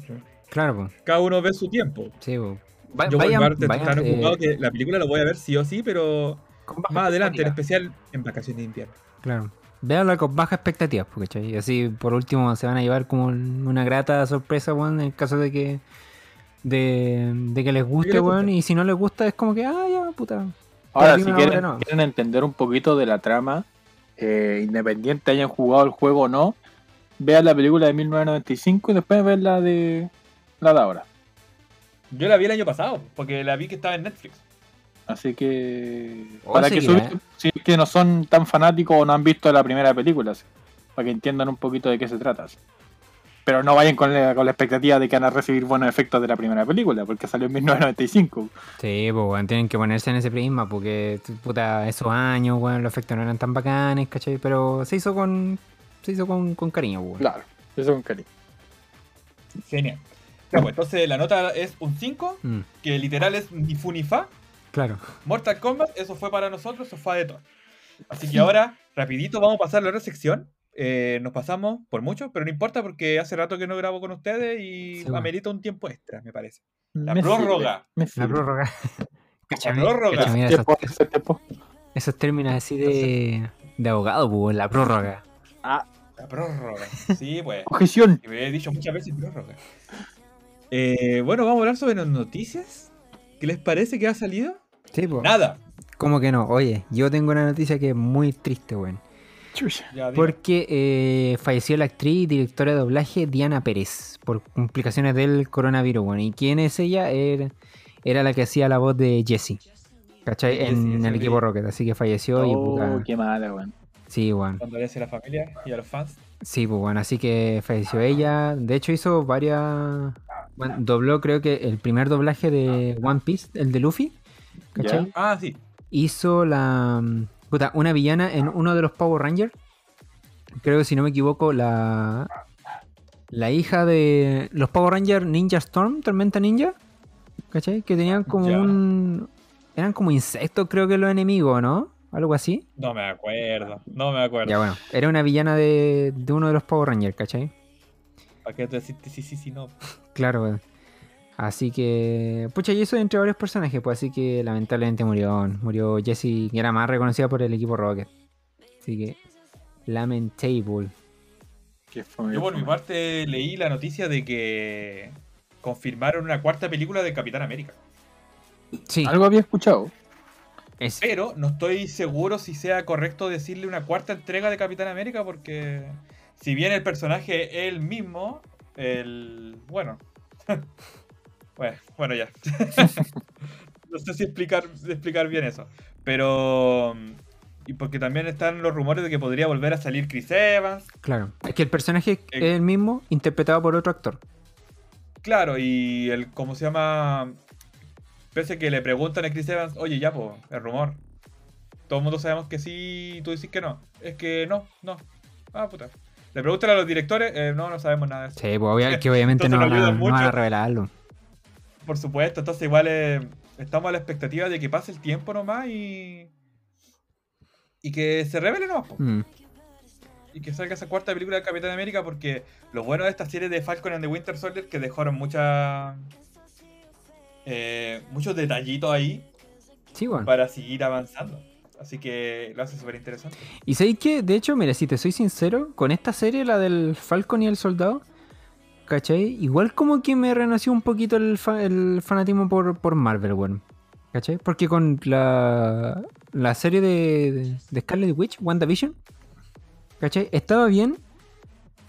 Claro, pues. Cada uno ve su tiempo. Sí, po. Va- Yo por mi vayan- tan eh, ocupado que la película la voy a ver sí o sí, pero baja más adelante, en expectativa. especial en vacaciones de invierno. Claro. Véanla con bajas expectativas, porque así por último se van a llevar como una grata sorpresa, weón, en el caso de que de, de que les guste, les weón, y si no les gusta es como que, ah, ya, puta. Ahora, si quieren, no. quieren entender un poquito de la trama, eh, independiente hayan jugado el juego o no, vean la película de 1995 y después vean la de la de ahora. Yo la vi el año pasado, porque la vi que estaba en Netflix. Así que Oh, para que seguirá, su- si es que no son tan fanáticos o no han visto la primera película, así, para que entiendan un poquito de qué se trata. así. Pero no vayan con la, con la expectativa de que van a recibir buenos efectos de la primera película, porque salió en 1995. Sí, pues, weón, tienen que ponerse en ese prisma, porque, puta, esos años, weón, los efectos no eran tan bacanes, ¿cachai? Pero se hizo con, se hizo con, con cariño, weón. Claro, eso es un cariño. Genial. Ya, pues, entonces la nota es un 5, Mm, que literal es ni fu ni fa. claro. Mortal Kombat, eso fue para nosotros, sofá de Thor. Así que ahora, rapidito, vamos a pasar a la otra sección. Eh, nos pasamos por mucho, pero no importa porque hace rato que no grabo con ustedes y Sí, amerita un tiempo extra, me parece. La Me prórroga. sirve, me La prórroga. La prórroga. Tiempo, esos, ese tiempo. esos términos así de, de abogado, pues, la prórroga. La prórroga. Sí, pues. Objeción. Me he dicho muchas veces prórroga. Eh, bueno, vamos a hablar sobre las noticias. ¿Qué les parece que ha salido? Sí, pues. Nada. ¿Cómo que no? Oye, yo tengo una noticia que es muy triste, weón. Ya. Porque eh, falleció la actriz y directora de doblaje Diana Pérez por complicaciones del coronavirus. ¿Y quién es ella? Era, era la que hacía la voz de Jessie. ¿Cachai? Jessie, en el equipo Rocket. Así que falleció y Oh, puta. qué mala, weón. Sí, weón. Cuando le a la familia y a los fans. Sí, pues bueno, así que falleció ella. De hecho, hizo varias. Bueno, dobló, creo que el primer doblaje de One Piece, el de Luffy. ¿Cachai? Ya. Ah, sí. Hizo la. Puta, una villana en uno de los Power Rangers. Creo que si no me equivoco, la. La hija de los Power Rangers Ninja Storm, Tormenta Ninja. ¿Cachai? Que tenían como Ya. un. Eran como insectos, creo que los enemigos, ¿no? Algo así. No me acuerdo. No me acuerdo. Ya bueno, era una villana de, de uno de los Power Rangers, ¿cachai? ¿Para qué te deciste sí, sí, sí, no? Claro, weón. Así que. Pucha, y eso entre varios personajes, pues así que lamentablemente murió. Murió Jessie, que era más reconocida por el equipo Rocket. Así que. Lamentable. Qué Yo por mi parte leí la noticia de que confirmaron una cuarta película de Capitán América. Sí, Algo había escuchado. es, Pero no estoy seguro si sea correcto decirle una cuarta entrega de Capitán América porque si bien el personaje es el mismo, el... Bueno. bueno, bueno, ya. no sé si explicar, explicar bien eso. Pero... Y porque también están los rumores de que podría volver a salir Chris Evans. claro. Es que el personaje Eh. es el mismo, interpretado por otro actor. Claro, y el, ¿cómo se llama? Pese a que le preguntan a Chris Evans, oye, ya, pues, el rumor. Todo el mundo sabemos que sí, y tú dices que no. Es que no, no. Ah, puta. Le preguntan a los directores, eh, no, no sabemos nada de eso. Sí, pues obvia- que obviamente no, no van a- no van a revelarlo. Por supuesto, entonces igual eh, estamos a la expectativa de que pase el tiempo nomás y. Y que se revele nomás. Mm, Y que salga esa cuarta película de Capitán América porque lo bueno de esta serie de Falcon and the Winter Soldier que dejaron muchas. eh, muchos detallitos ahí Sí, bueno. para seguir avanzando. Así que lo hace súper interesante. Y sabéis que, de hecho, mira, si te soy sincero, con esta serie, la del Falcon y el Soldado, ¿cachai? Igual como que me renació un poquito el, fa- el fanatismo por, por Marvel, weón. ¿Cachai? Porque con la, la serie de, de Scarlet Witch, WandaVision, ¿cachai? Estaba bien,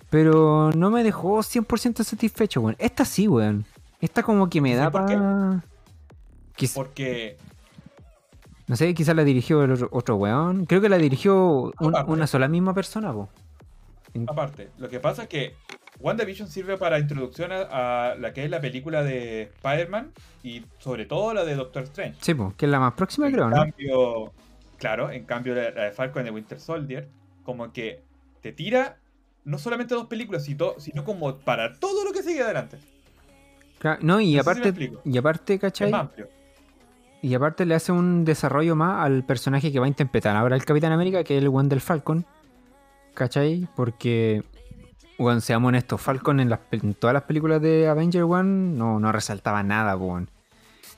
pero no me dejó 100% satisfecho, weón. Esta sí, weón. Esta como que me da para... Porque No sé, quizás la dirigió el otro, otro weón. Creo que la dirigió un- una sola misma persona, po. Aparte, lo que pasa es que WandaVision sirve para introducción a, a la que es la película de Spider-Man y sobre todo la de Doctor Strange. Sí, po, que es la más próxima, En creo, ¿no? cambio, Claro, en cambio la, la de Falcon de Winter Soldier, como que te tira no solamente dos películas, sino, sino como para todo lo que sigue adelante. Claro, no, y No si aparte, y aparte, Es ¿cachai? más amplio. Y aparte le hace un desarrollo más al personaje que va a interpretar ahora el Capitán América, que es el del Falcon. ¿Cachai? Porque, bueno, seamos honestos, Falcon en, las pe- en todas las películas de Avenger One no, no resaltaba nada, weón.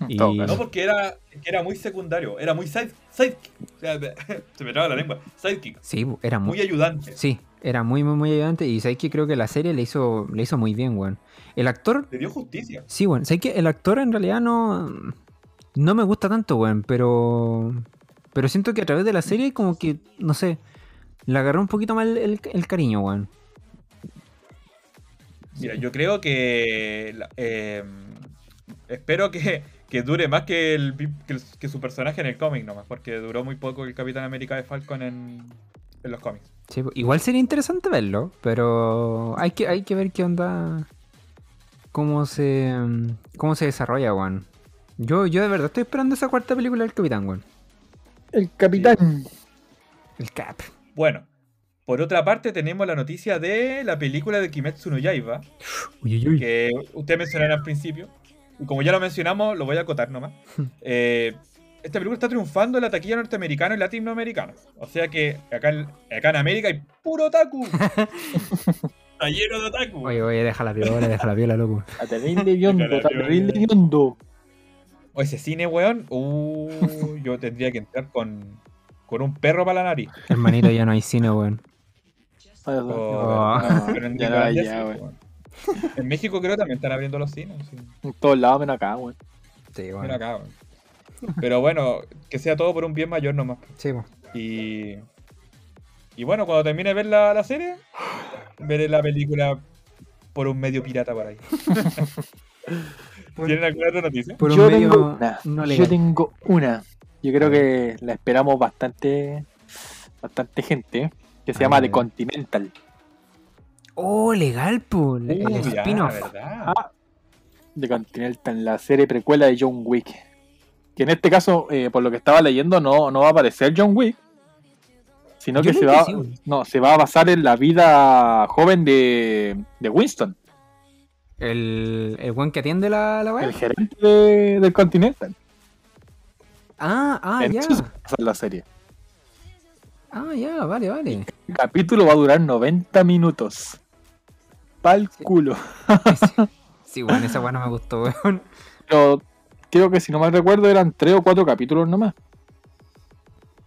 Y. No, porque era, era muy secundario, era muy side, sidekick. O sea, se me traba la lengua. Sidekick. sí, era muy, Muy ayudante. sí, era muy, muy, muy ayudante. Y que creo que la serie le hizo, le hizo muy bien, weón. El actor, Le dio justicia. sí, weón. Sabéis que el actor en realidad no, no me gusta tanto, weón, pero, pero siento que a través de la serie como que, no sé, le agarró un poquito más el, el- el cariño, weón. Mira, yo creo que. eh, espero que, que dure más que, el, que, el- que su personaje en el cómic nomás, porque duró muy poco el Capitán América de Falcon en, en los cómics. Sí, po- igual sería interesante verlo, pero hay que, hay que ver qué onda. Cómo se. mm, cómo se desarrolla, weón. Yo, yo de verdad estoy esperando esa cuarta película del Capitán, weón. El capitán. El Cap. Bueno, por otra parte, tenemos la noticia de la película de Kimetsu no Yaiba, Uy, uy, uy. que ustedes mencionaron al principio. Y como ya lo mencionamos, lo voy a acotar nomás. Eh, esta película está triunfando en la taquilla norteamericana y latinoamericana. O sea que acá en, acá en América hay puro otaku. está lleno de otaku. Oye, oye, deja la viola, deja la viola, loco. A terrible biondo, a terrible biondo. O ese cine, weón. Uh, yo tendría que entrar con, con un perro para la nariz. Hermanito, ya no hay cine, weón. Oh. pero en México creo que también están abriendo los cines. sí. En todos lados menos acá, weón. Sí, bueno. acá, weón. Pero bueno, que sea todo por un bien mayor nomás. Sí. Y, y bueno, cuando termine de ver la, la serie, veré la película por un medio pirata por ahí. ¿Tienen alguna otra noticia? Por un Yo medio tengo una. no Yo tengo una. Yo creo que la esperamos bastante. Bastante gente. Que se Ah, llama ya, The. Continental. Oh, legal, po. El Uh, spin-off. Ah, The Continental, la serie precuela de John Wick. Que en este caso, eh, por lo que estaba leyendo, no, no va a aparecer John Wick. Sino Yo que se que va, sí, güey. no, se va a basar en la vida joven de, de Winston, El, el buen que atiende la, la weá. el gerente de- del Continental. Ah, ah, En ya. eso se basa la serie. Ah, ya, vale, vale. El capítulo va a durar 90 minutos. Pa'l culo. Sí, sí, bueno, esa weá no me gustó, weón. Pero creo que si no mal recuerdo eran 3 o 4 capítulos nomás.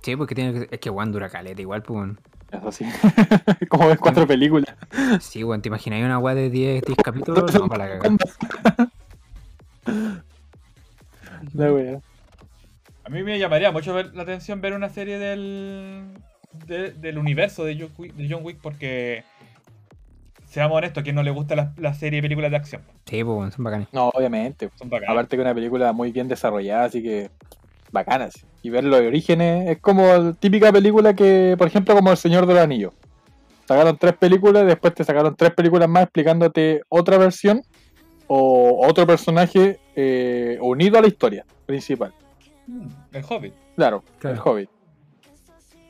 Sí, porque tiene que, es que weón dura caleta igual, pues weón. Eso sí. Como ves cuatro películas. Sí, weón, ¿te imaginas una weá de 10, 10 capítulos? No, para la cagada. La wea. A mí me llamaría mucho ver- la atención ver una serie del, de- del universo de John, Wick, de John Wick porque, seamos honestos, a quien no le gusta la, la serie de películas de acción. Sí, pues son bacanes. No, obviamente. Son bacanas. Aparte que una película muy bien desarrollada, así que bacanas. Y ver los orígenes es como la típica película que, por ejemplo, como El Señor del Anillo. Sacaron tres películas, después te sacaron tres películas más explicándote otra versión o otro personaje eh, unido a la historia principal. El Hobbit. Claro, Claro. el Hobbit.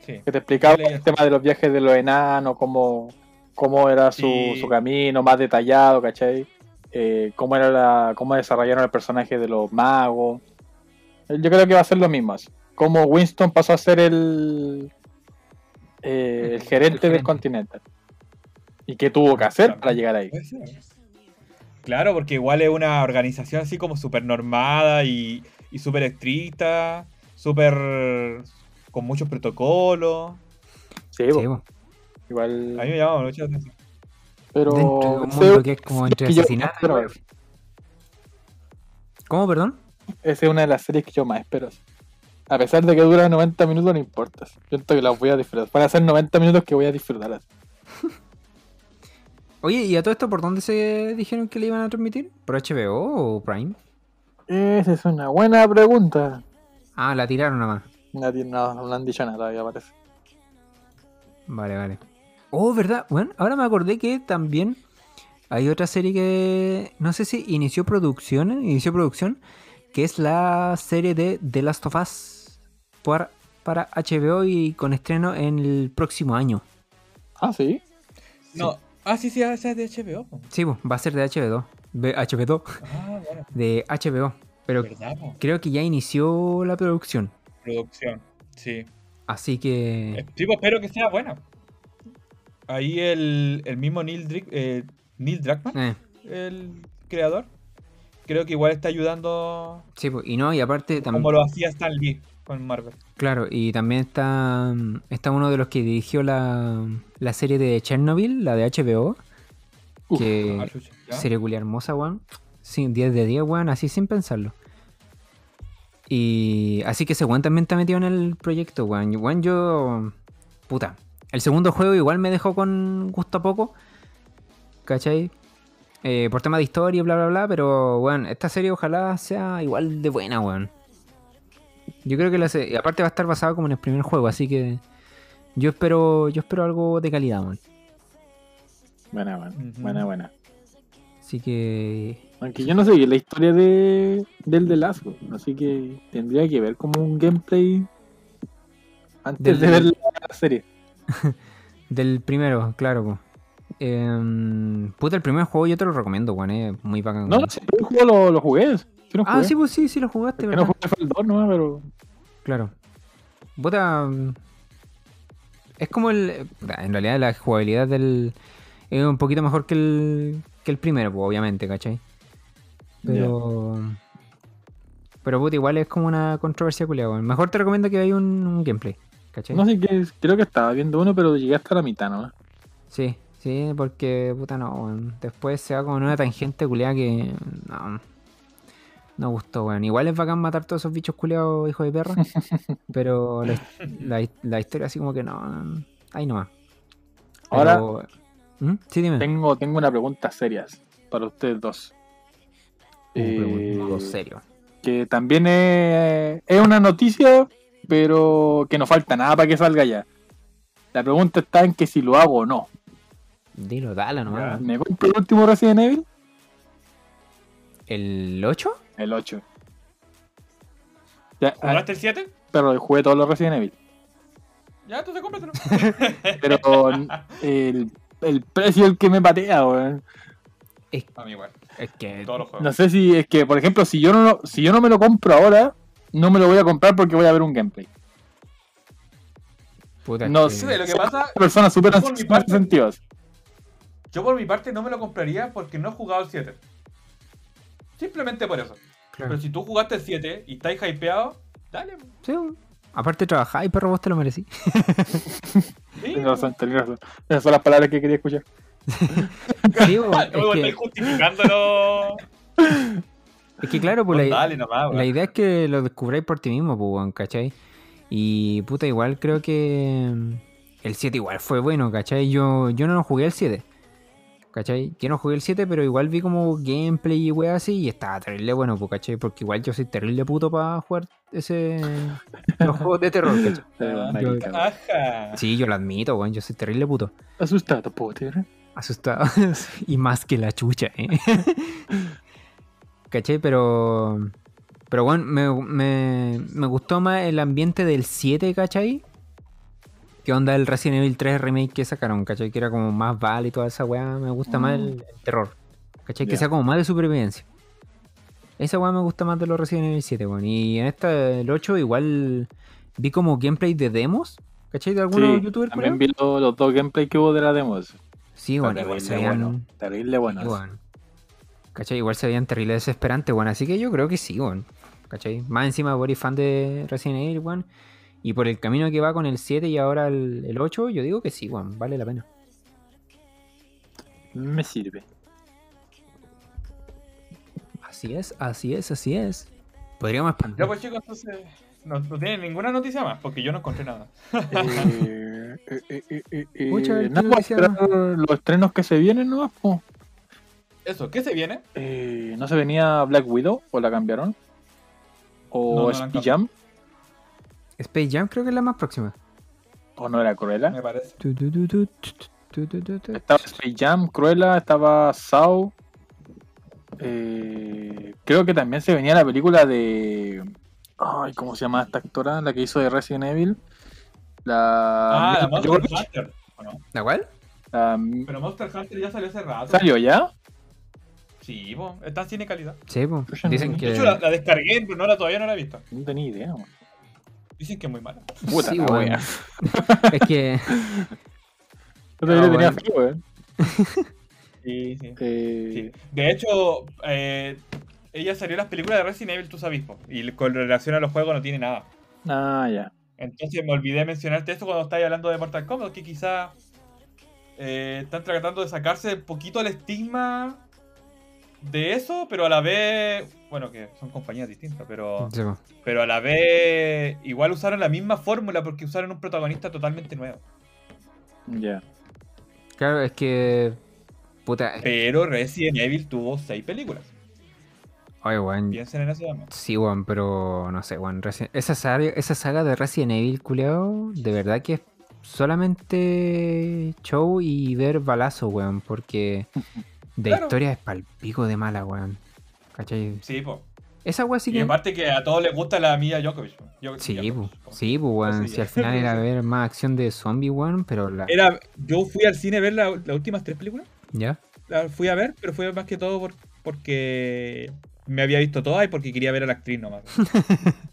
Sí. Que te explicaba el tema de los viajes de los enanos, cómo, cómo era su, Sí. su camino más detallado, ¿cachai? Eh, cómo era la, cómo desarrollaron el personaje de los magos. Yo creo que va a ser lo mismo. así. Cómo Winston pasó a ser el, eh, el gerente del gerente. Continental. Y qué tuvo que hacer para llegar ahí. Claro, porque igual es una organización así como súper normada y, y súper estricta, súper con muchos protocolos. Sí, Sí, bo, po. igual. A mí me llama mucho la atención. pero Dentro de un ese- mundo que es como entre yo- asesinatos. ¿Cómo, perdón? Esa es una de las series que yo más espero. A pesar de que dura 90 minutos, no importa. Siento que las voy a disfrutar. Van a ser 90 minutos que voy a disfrutar. Oye, ¿y a todo esto por dónde se dijeron que le iban a transmitir? ¿Por HBO o Prime? Esa es una buena pregunta. Ah, la tiraron nada más. Nadie, no, no han dicho nada todavía, parece. Vale, vale. Oh, ¿verdad? Bueno, ahora me acordé que también hay otra serie que no sé si inició producción, inició producción, que es la serie de The Last of Us por- para HBO y con estreno en el próximo año. Ah, sí. No. Ah, sí, sí, esa es de HBO. Sí, va a ser de HBO. De HBO. Ah, bueno. De HBO. Pero creo que ya inició la producción. Producción. Sí. Así Eh, que. Sí, pues, espero que sea buena. Ahí el, el mismo Neil, Drick- eh, Neil Druckmann, eh, el creador, creo que igual está ayudando sí, po, y no, y aparte también. como lo hacía Stan Lee con Marvel. Claro, y también está, está uno de los que dirigió la, la serie de Chernobyl, la de HBO. Uf, que Ah, serie culia hermosa, weón. Sí, 10 de 10, weón, así sin pensarlo. Y así que ese weón también está metido en el proyecto, weón. Weón, yo. Puta. El segundo juego igual me dejó con gusto a poco. ¿Cachai? Eh, por tema de historia y bla, bla, bla. Pero, weón, esta serie ojalá sea igual de buena, weón. Yo creo que la se- aparte va a estar basado como en el primer juego, así que. Yo espero. Yo espero algo de calidad, weón. Buena, buena, buena, buena. Así que. Aunque yo no sé la historia de del de Last, así que tendría que ver como un gameplay antes Del- de ver la, serie. Del primero, claro. Em, puta, el primer juego yo te lo recomiendo, weón. Es muy bacán. No, no sé, el juego lo, lo jugué. No ah, sí, pues sí, sí lo jugaste, ¿verdad? no jugué 2, no, pero Claro. Puta. Es como el. En realidad, la jugabilidad del. Es un poquito mejor que el, que el primero, pues, obviamente, ¿cachai? Pero. Pero, puta, igual es como una controversia culiada. Mejor te recomiendo que haya un, un gameplay, ¿cachai? no sé qué. Creo que estaba viendo uno, pero llegué hasta la mitad, ¿no? Sí, sí, porque puta no. Después se va como en una tangente culiada que. No. No gustó, weón. Igual es bacán matar todos esos bichos culiados, hijos de perra. pero la, la- la historia así como que no. Ahí nomás. Ahora Pero- ¿Mm? Sí, dime. tengo, tengo una pregunta seria para ustedes dos. Eh, serio. que también es, es una noticia, pero que no falta nada para que salga ya. La pregunta está en que si lo hago o no. Dilo, dale nomás. ¿Me compro el último Resident Evil? ¿El 8? El 8. Ya, ah, ¿Jugaste el 7? pero jugué todos los Resident Evil. Ya, entonces cómpratelo. Pero el, el precio es el que me patea, weón. A mí igual. Es que. Todos los juegos. No sé si es que, por ejemplo, si yo no lo- si yo no me lo compro ahora, no me lo voy a comprar porque voy a ver un gameplay. Puta, es No que- Sí, lo que pasa, Una persona súper Por mi ansiosa en parte- ese sentido. yo por mi parte no me lo compraría porque no he jugado el 7. Simplemente por eso. claro. Pero si tú jugaste el 7 y estáis hypeado, dale. Sí. Aparte trabajáis, perro, vos te lo merecí. Sí, Tienes razón, tienes razón. Esas son las palabras que quería escuchar. Sí, Ah, es, no que, justificándolo. es que claro, pues la, dale nomás, La weón. idea es que lo descubráis por ti mismo, pues, ¿cachai? Y puta, igual creo que el 7 igual fue bueno, ¿cachai? Yo, yo no jugué el 7, ¿cachai? Yo no jugué el 7, pero igual vi como gameplay y weas así y estaba terrible bueno, pues, ¿cachai? Porque igual yo soy terrible puto para jugar ese... los juegos de terror, ¿cachai? Ajá. Sí, yo lo admito, weón, yo soy terrible puto. Asustado, Potter. Asustado. y más que la chucha, ¿eh? ¿Cachai? Pero. Pero bueno, me, me, me gustó más el ambiente del 7, ¿cachai? Que onda el Resident Evil 3 remake que sacaron, ¿cachai? Que era como más vale y toda esa weá. Me gusta más el, el terror. ¿Cachai? Que sea como más de supervivencia. Esa weá me gusta más de los Resident Evil 7, weón. Y en esta, el 8, igual vi como gameplay de demos. ¿Cachai? De algunos Sí, youtubers. también vi lo- los dos gameplays que hubo de la demo. Sí, bueno, igual se veían- bueno. Terrible bueno. Igual. ¿Cachai? Igual se veían terrible desesperantes, weón. Así que yo creo que sí, weón. ¿Cachai? Más encima por ir fan de Resident Evil, weón. Y por el camino que va con el 7 y ahora el, el 8, yo digo que sí. Vale la pena. Me sirve. Así es, así es, así es. Podríamos Ya expandir. pues chicos, entonces no, no tienen ninguna noticia más porque yo no encontré nada. Eh, eh, eh, eh, eh, eh, esperar los estrenos que se vienen, ¿no? Po. Eso, ¿qué se viene? Eh, ¿No se venía Black Widow o la cambiaron? No, ¿O no Jam? Space Jam creo que es la más próxima. ¿O no era Cruella? Me parece. Estaba Space Jam, Cruella, estaba Saw. Eh, creo que también se venía la película de. Ay, ¿cómo se llama esta actora? La que hizo de Resident Evil. La. Ah, la Monster Hunter. No? ¿La cual? Um... Pero Monster Hunter ya salió hace rato. ¿Salió ya? Sí, bo. está en cine calidad. Sí, bo. Dicen que... De hecho, la, descargué, pero no la, todavía no la he visto. No tenía idea, man. Dicen que es muy mala. Puta Sí, weón. Es que. Yo le tenía fe, weón. Sí, sí. Eh, Sí. De hecho, eh, ella salió en las películas de Resident Evil, tú sabes, y con relación a los juegos no tiene nada. Ah, ya. Entonces me olvidé mencionarte esto cuando estáis hablando de Mortal Kombat, que quizá eh, están tratando de sacarse un poquito el estigma de eso, pero a la vez, bueno, que son compañías distintas, pero, Sí, pero a la vez igual usaron la misma fórmula porque usaron un protagonista totalmente nuevo. Ya. Claro, es que. Puta. Pero Resident Evil tuvo seis películas. Oye, weón. Piensen en eso también. Sí, weón, pero no sé, weón. Esa saga, esa saga de Resident Evil, culeado, de verdad que es solamente show y ver balazo, weón, porque de Claro. historia es palpico de mala, weón. ¿Cachai? Sí, pues. Esa weón sí Y que. aparte que a todos les gusta la Mia Djokovic. po. Djo- Sí, Djokovic, pues, como- sí, pues, weón. Sí, Si al final era ver más acción de zombie, weón, pero la. Era, yo fui al cine a ver la- las últimas tres películas. ¿Ya? La fui a ver, pero fue más que todo por- porque me había visto todas y porque quería ver a la actriz nomás.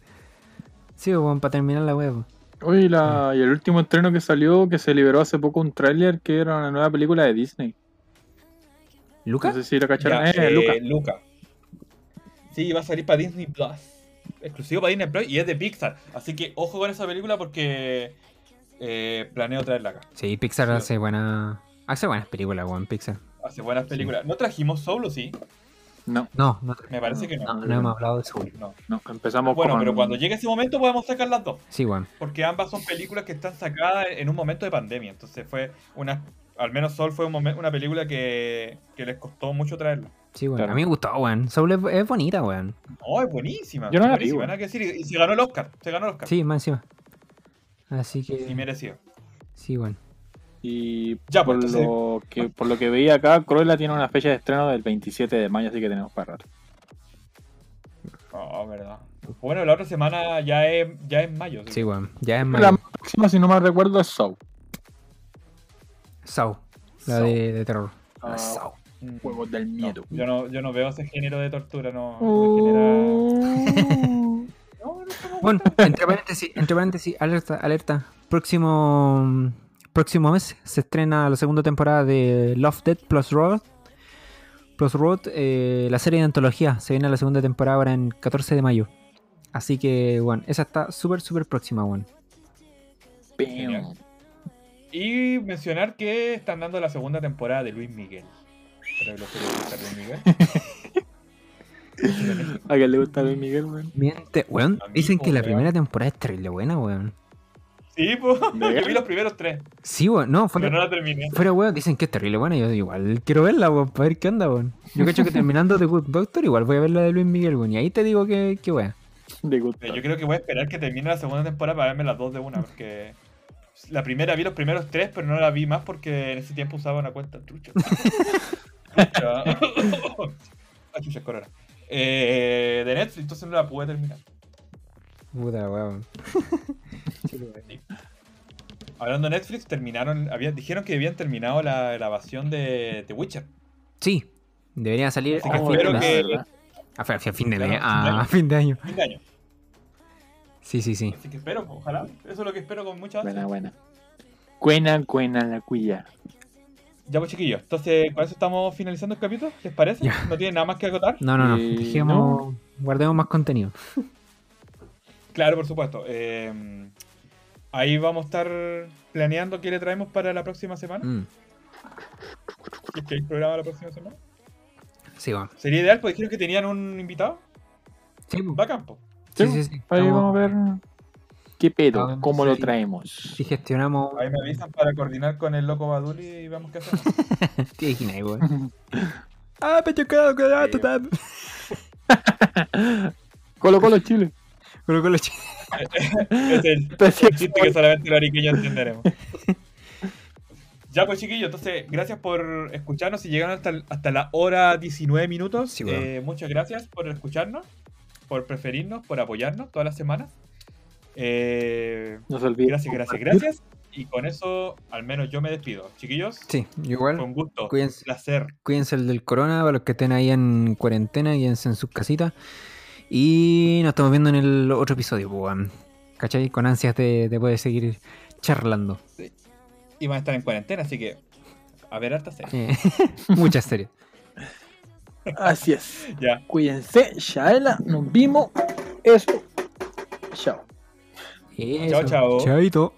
Sí, pues, weón, para terminar la web. Oye, la, y el último estreno que salió, que se liberó hace poco un tráiler, que era una nueva película de Disney. No ¿Lucas? sé si lo cacharon. Ya, eh, eh, Luca. Luca. Sí, va a salir para Disney Plus. Exclusivo para Disney Plus y es de Pixar. Así que ojo con esa película porque eh, planeo traerla acá. Sí, Pixar Sí. hace buena. Hace buenas películas, weón, Pixar. Hace buenas películas. ¿No trajimos Solo, sí? No, No, no, Me parece que no. no, no hemos hablado de eso. No. no, empezamos Bueno, con... pero cuando llegue ese momento podemos sacar las dos. Sí, weón. Porque ambas son películas que están sacadas en un momento de pandemia. Entonces fue una. Al menos Sol fue un momen- una película que, que les costó mucho traerla. Sí, weón. Claro. A mí me gustó, weón. Soul es, es bonita, weón. No, es buenísima. Yo no la vi, buenísima, weón. nada que decir. Y, y se ganó el Oscar. Se ganó el Oscar. Sí, más encima. Así que. Y merecido. Sí, weón. Y Ya, por, pues, lo que, por lo que veía acá, Cruella tiene una fecha de estreno del 27 de mayo, así que tenemos para rato. Oh, verdad. Bueno, la otra semana ya es, ya es mayo. Sí, que- weón. Ya es La más. próxima, si no me recuerdo, es Saw. Saw. La de, de terror. Ah, Saw. Mm, Juegos del no, miedo. yo, no, yo no veo ese género de tortura, no. genera- Oh. No, no, no, Bueno, entre paréntesis, entre paréntesis, alerta, alerta. Próximo. Próximo mes se estrena la segunda temporada de Love Dead Plus Road. Plus Road, eh, la serie de antología. Se viene la segunda temporada ahora en 14 de mayo. Así que, bueno, esa está súper, súper próxima, weón. Bam. Y mencionar que están dando la segunda temporada de Luis Miguel. Para los que les gusta Luis Miguel. ¿A quién le gusta Luis Miguel, weón? Miente, weón. Dicen que la weón. primera temporada es terrible buena, weón. Sí, pues. ¿De Yo vi los primeros tres, Sí, weón, no, pero fuera, no la terminé. fuera weón, dicen que es terrible buena. Yo igual quiero verla, weón, para ver qué onda, weón. Yo cacho que terminando The Good Doctor, igual voy a ver la de Luis Miguel, weón. Y ahí te digo que, que weón. Yo creo que voy a esperar que termine la segunda temporada para verme las dos de una, porque la primera vi los primeros tres, pero no la vi más porque en ese tiempo usaba una cuenta trucha. trucha. Ah, chucha, es corona. Eh, de Netflix, entonces no la pude terminar. Puta, weón. Hablando de Netflix, terminaron, habían, dijeron que habían terminado la grabación de The Witcher. Sí, debería salir Así que a fin, de mes. A, a fin a año. fin de año. Fin de año. Sí, sí, sí. Así que espero, ojalá. Eso es lo que espero con mucha Buena, ansia. buena. Buena, buena la cuya. Ya pues chiquillos, entonces con eso estamos finalizando el capítulo, ¿les parece? Ya. ¿No tienen nada más que acotar? No, no, no. Eh, Dejemos, guardemos más contenido. Claro, por supuesto. Eh, ahí vamos a estar planeando qué le traemos para la próxima semana. Mm, Si es que hay programa la próxima semana. Sí, weón. Sería ideal, porque dijeron que tenían un invitado. Sí. Va a campo. Sí, sí. sí. Ahí Estamos- vamos a ver qué pedo, cómo lo sí. traemos. Si gestionamos. Ahí me avisan para coordinar con el loco Baduli y vemos qué hacemos. Te imaginas, weón. Ah, pecho quedado, cuidado, Sí. total. Colo Colo Chile. Pero con los ch- es el, el chiste que solamente los ariqueños entenderemos. Ya pues chiquillos, entonces gracias por escucharnos. Si llegaron hasta, hasta la hora 19 minutos, Sí, weón. eh, muchas gracias por escucharnos. Por preferirnos, por apoyarnos todas las semanas. Eh, No se olviden. gracias, gracias, gracias. Y con eso, al menos yo me despido. Chiquillos, Sí, igual. un gusto, Cuídense. placer. Cuídense el del corona, para los que estén ahí en cuarentena, quédense en sus casitas. Y nos estamos viendo en el otro episodio, pues. ¿Cachai? Con ansias de, de poder seguir charlando. Y van a estar en cuarentena, así que a ver harta serie. Eh, muchas series. Así es. Ya, Cuídense, Shaela. Nos vimos. Eso. Chao. Eso. chao. Chaito.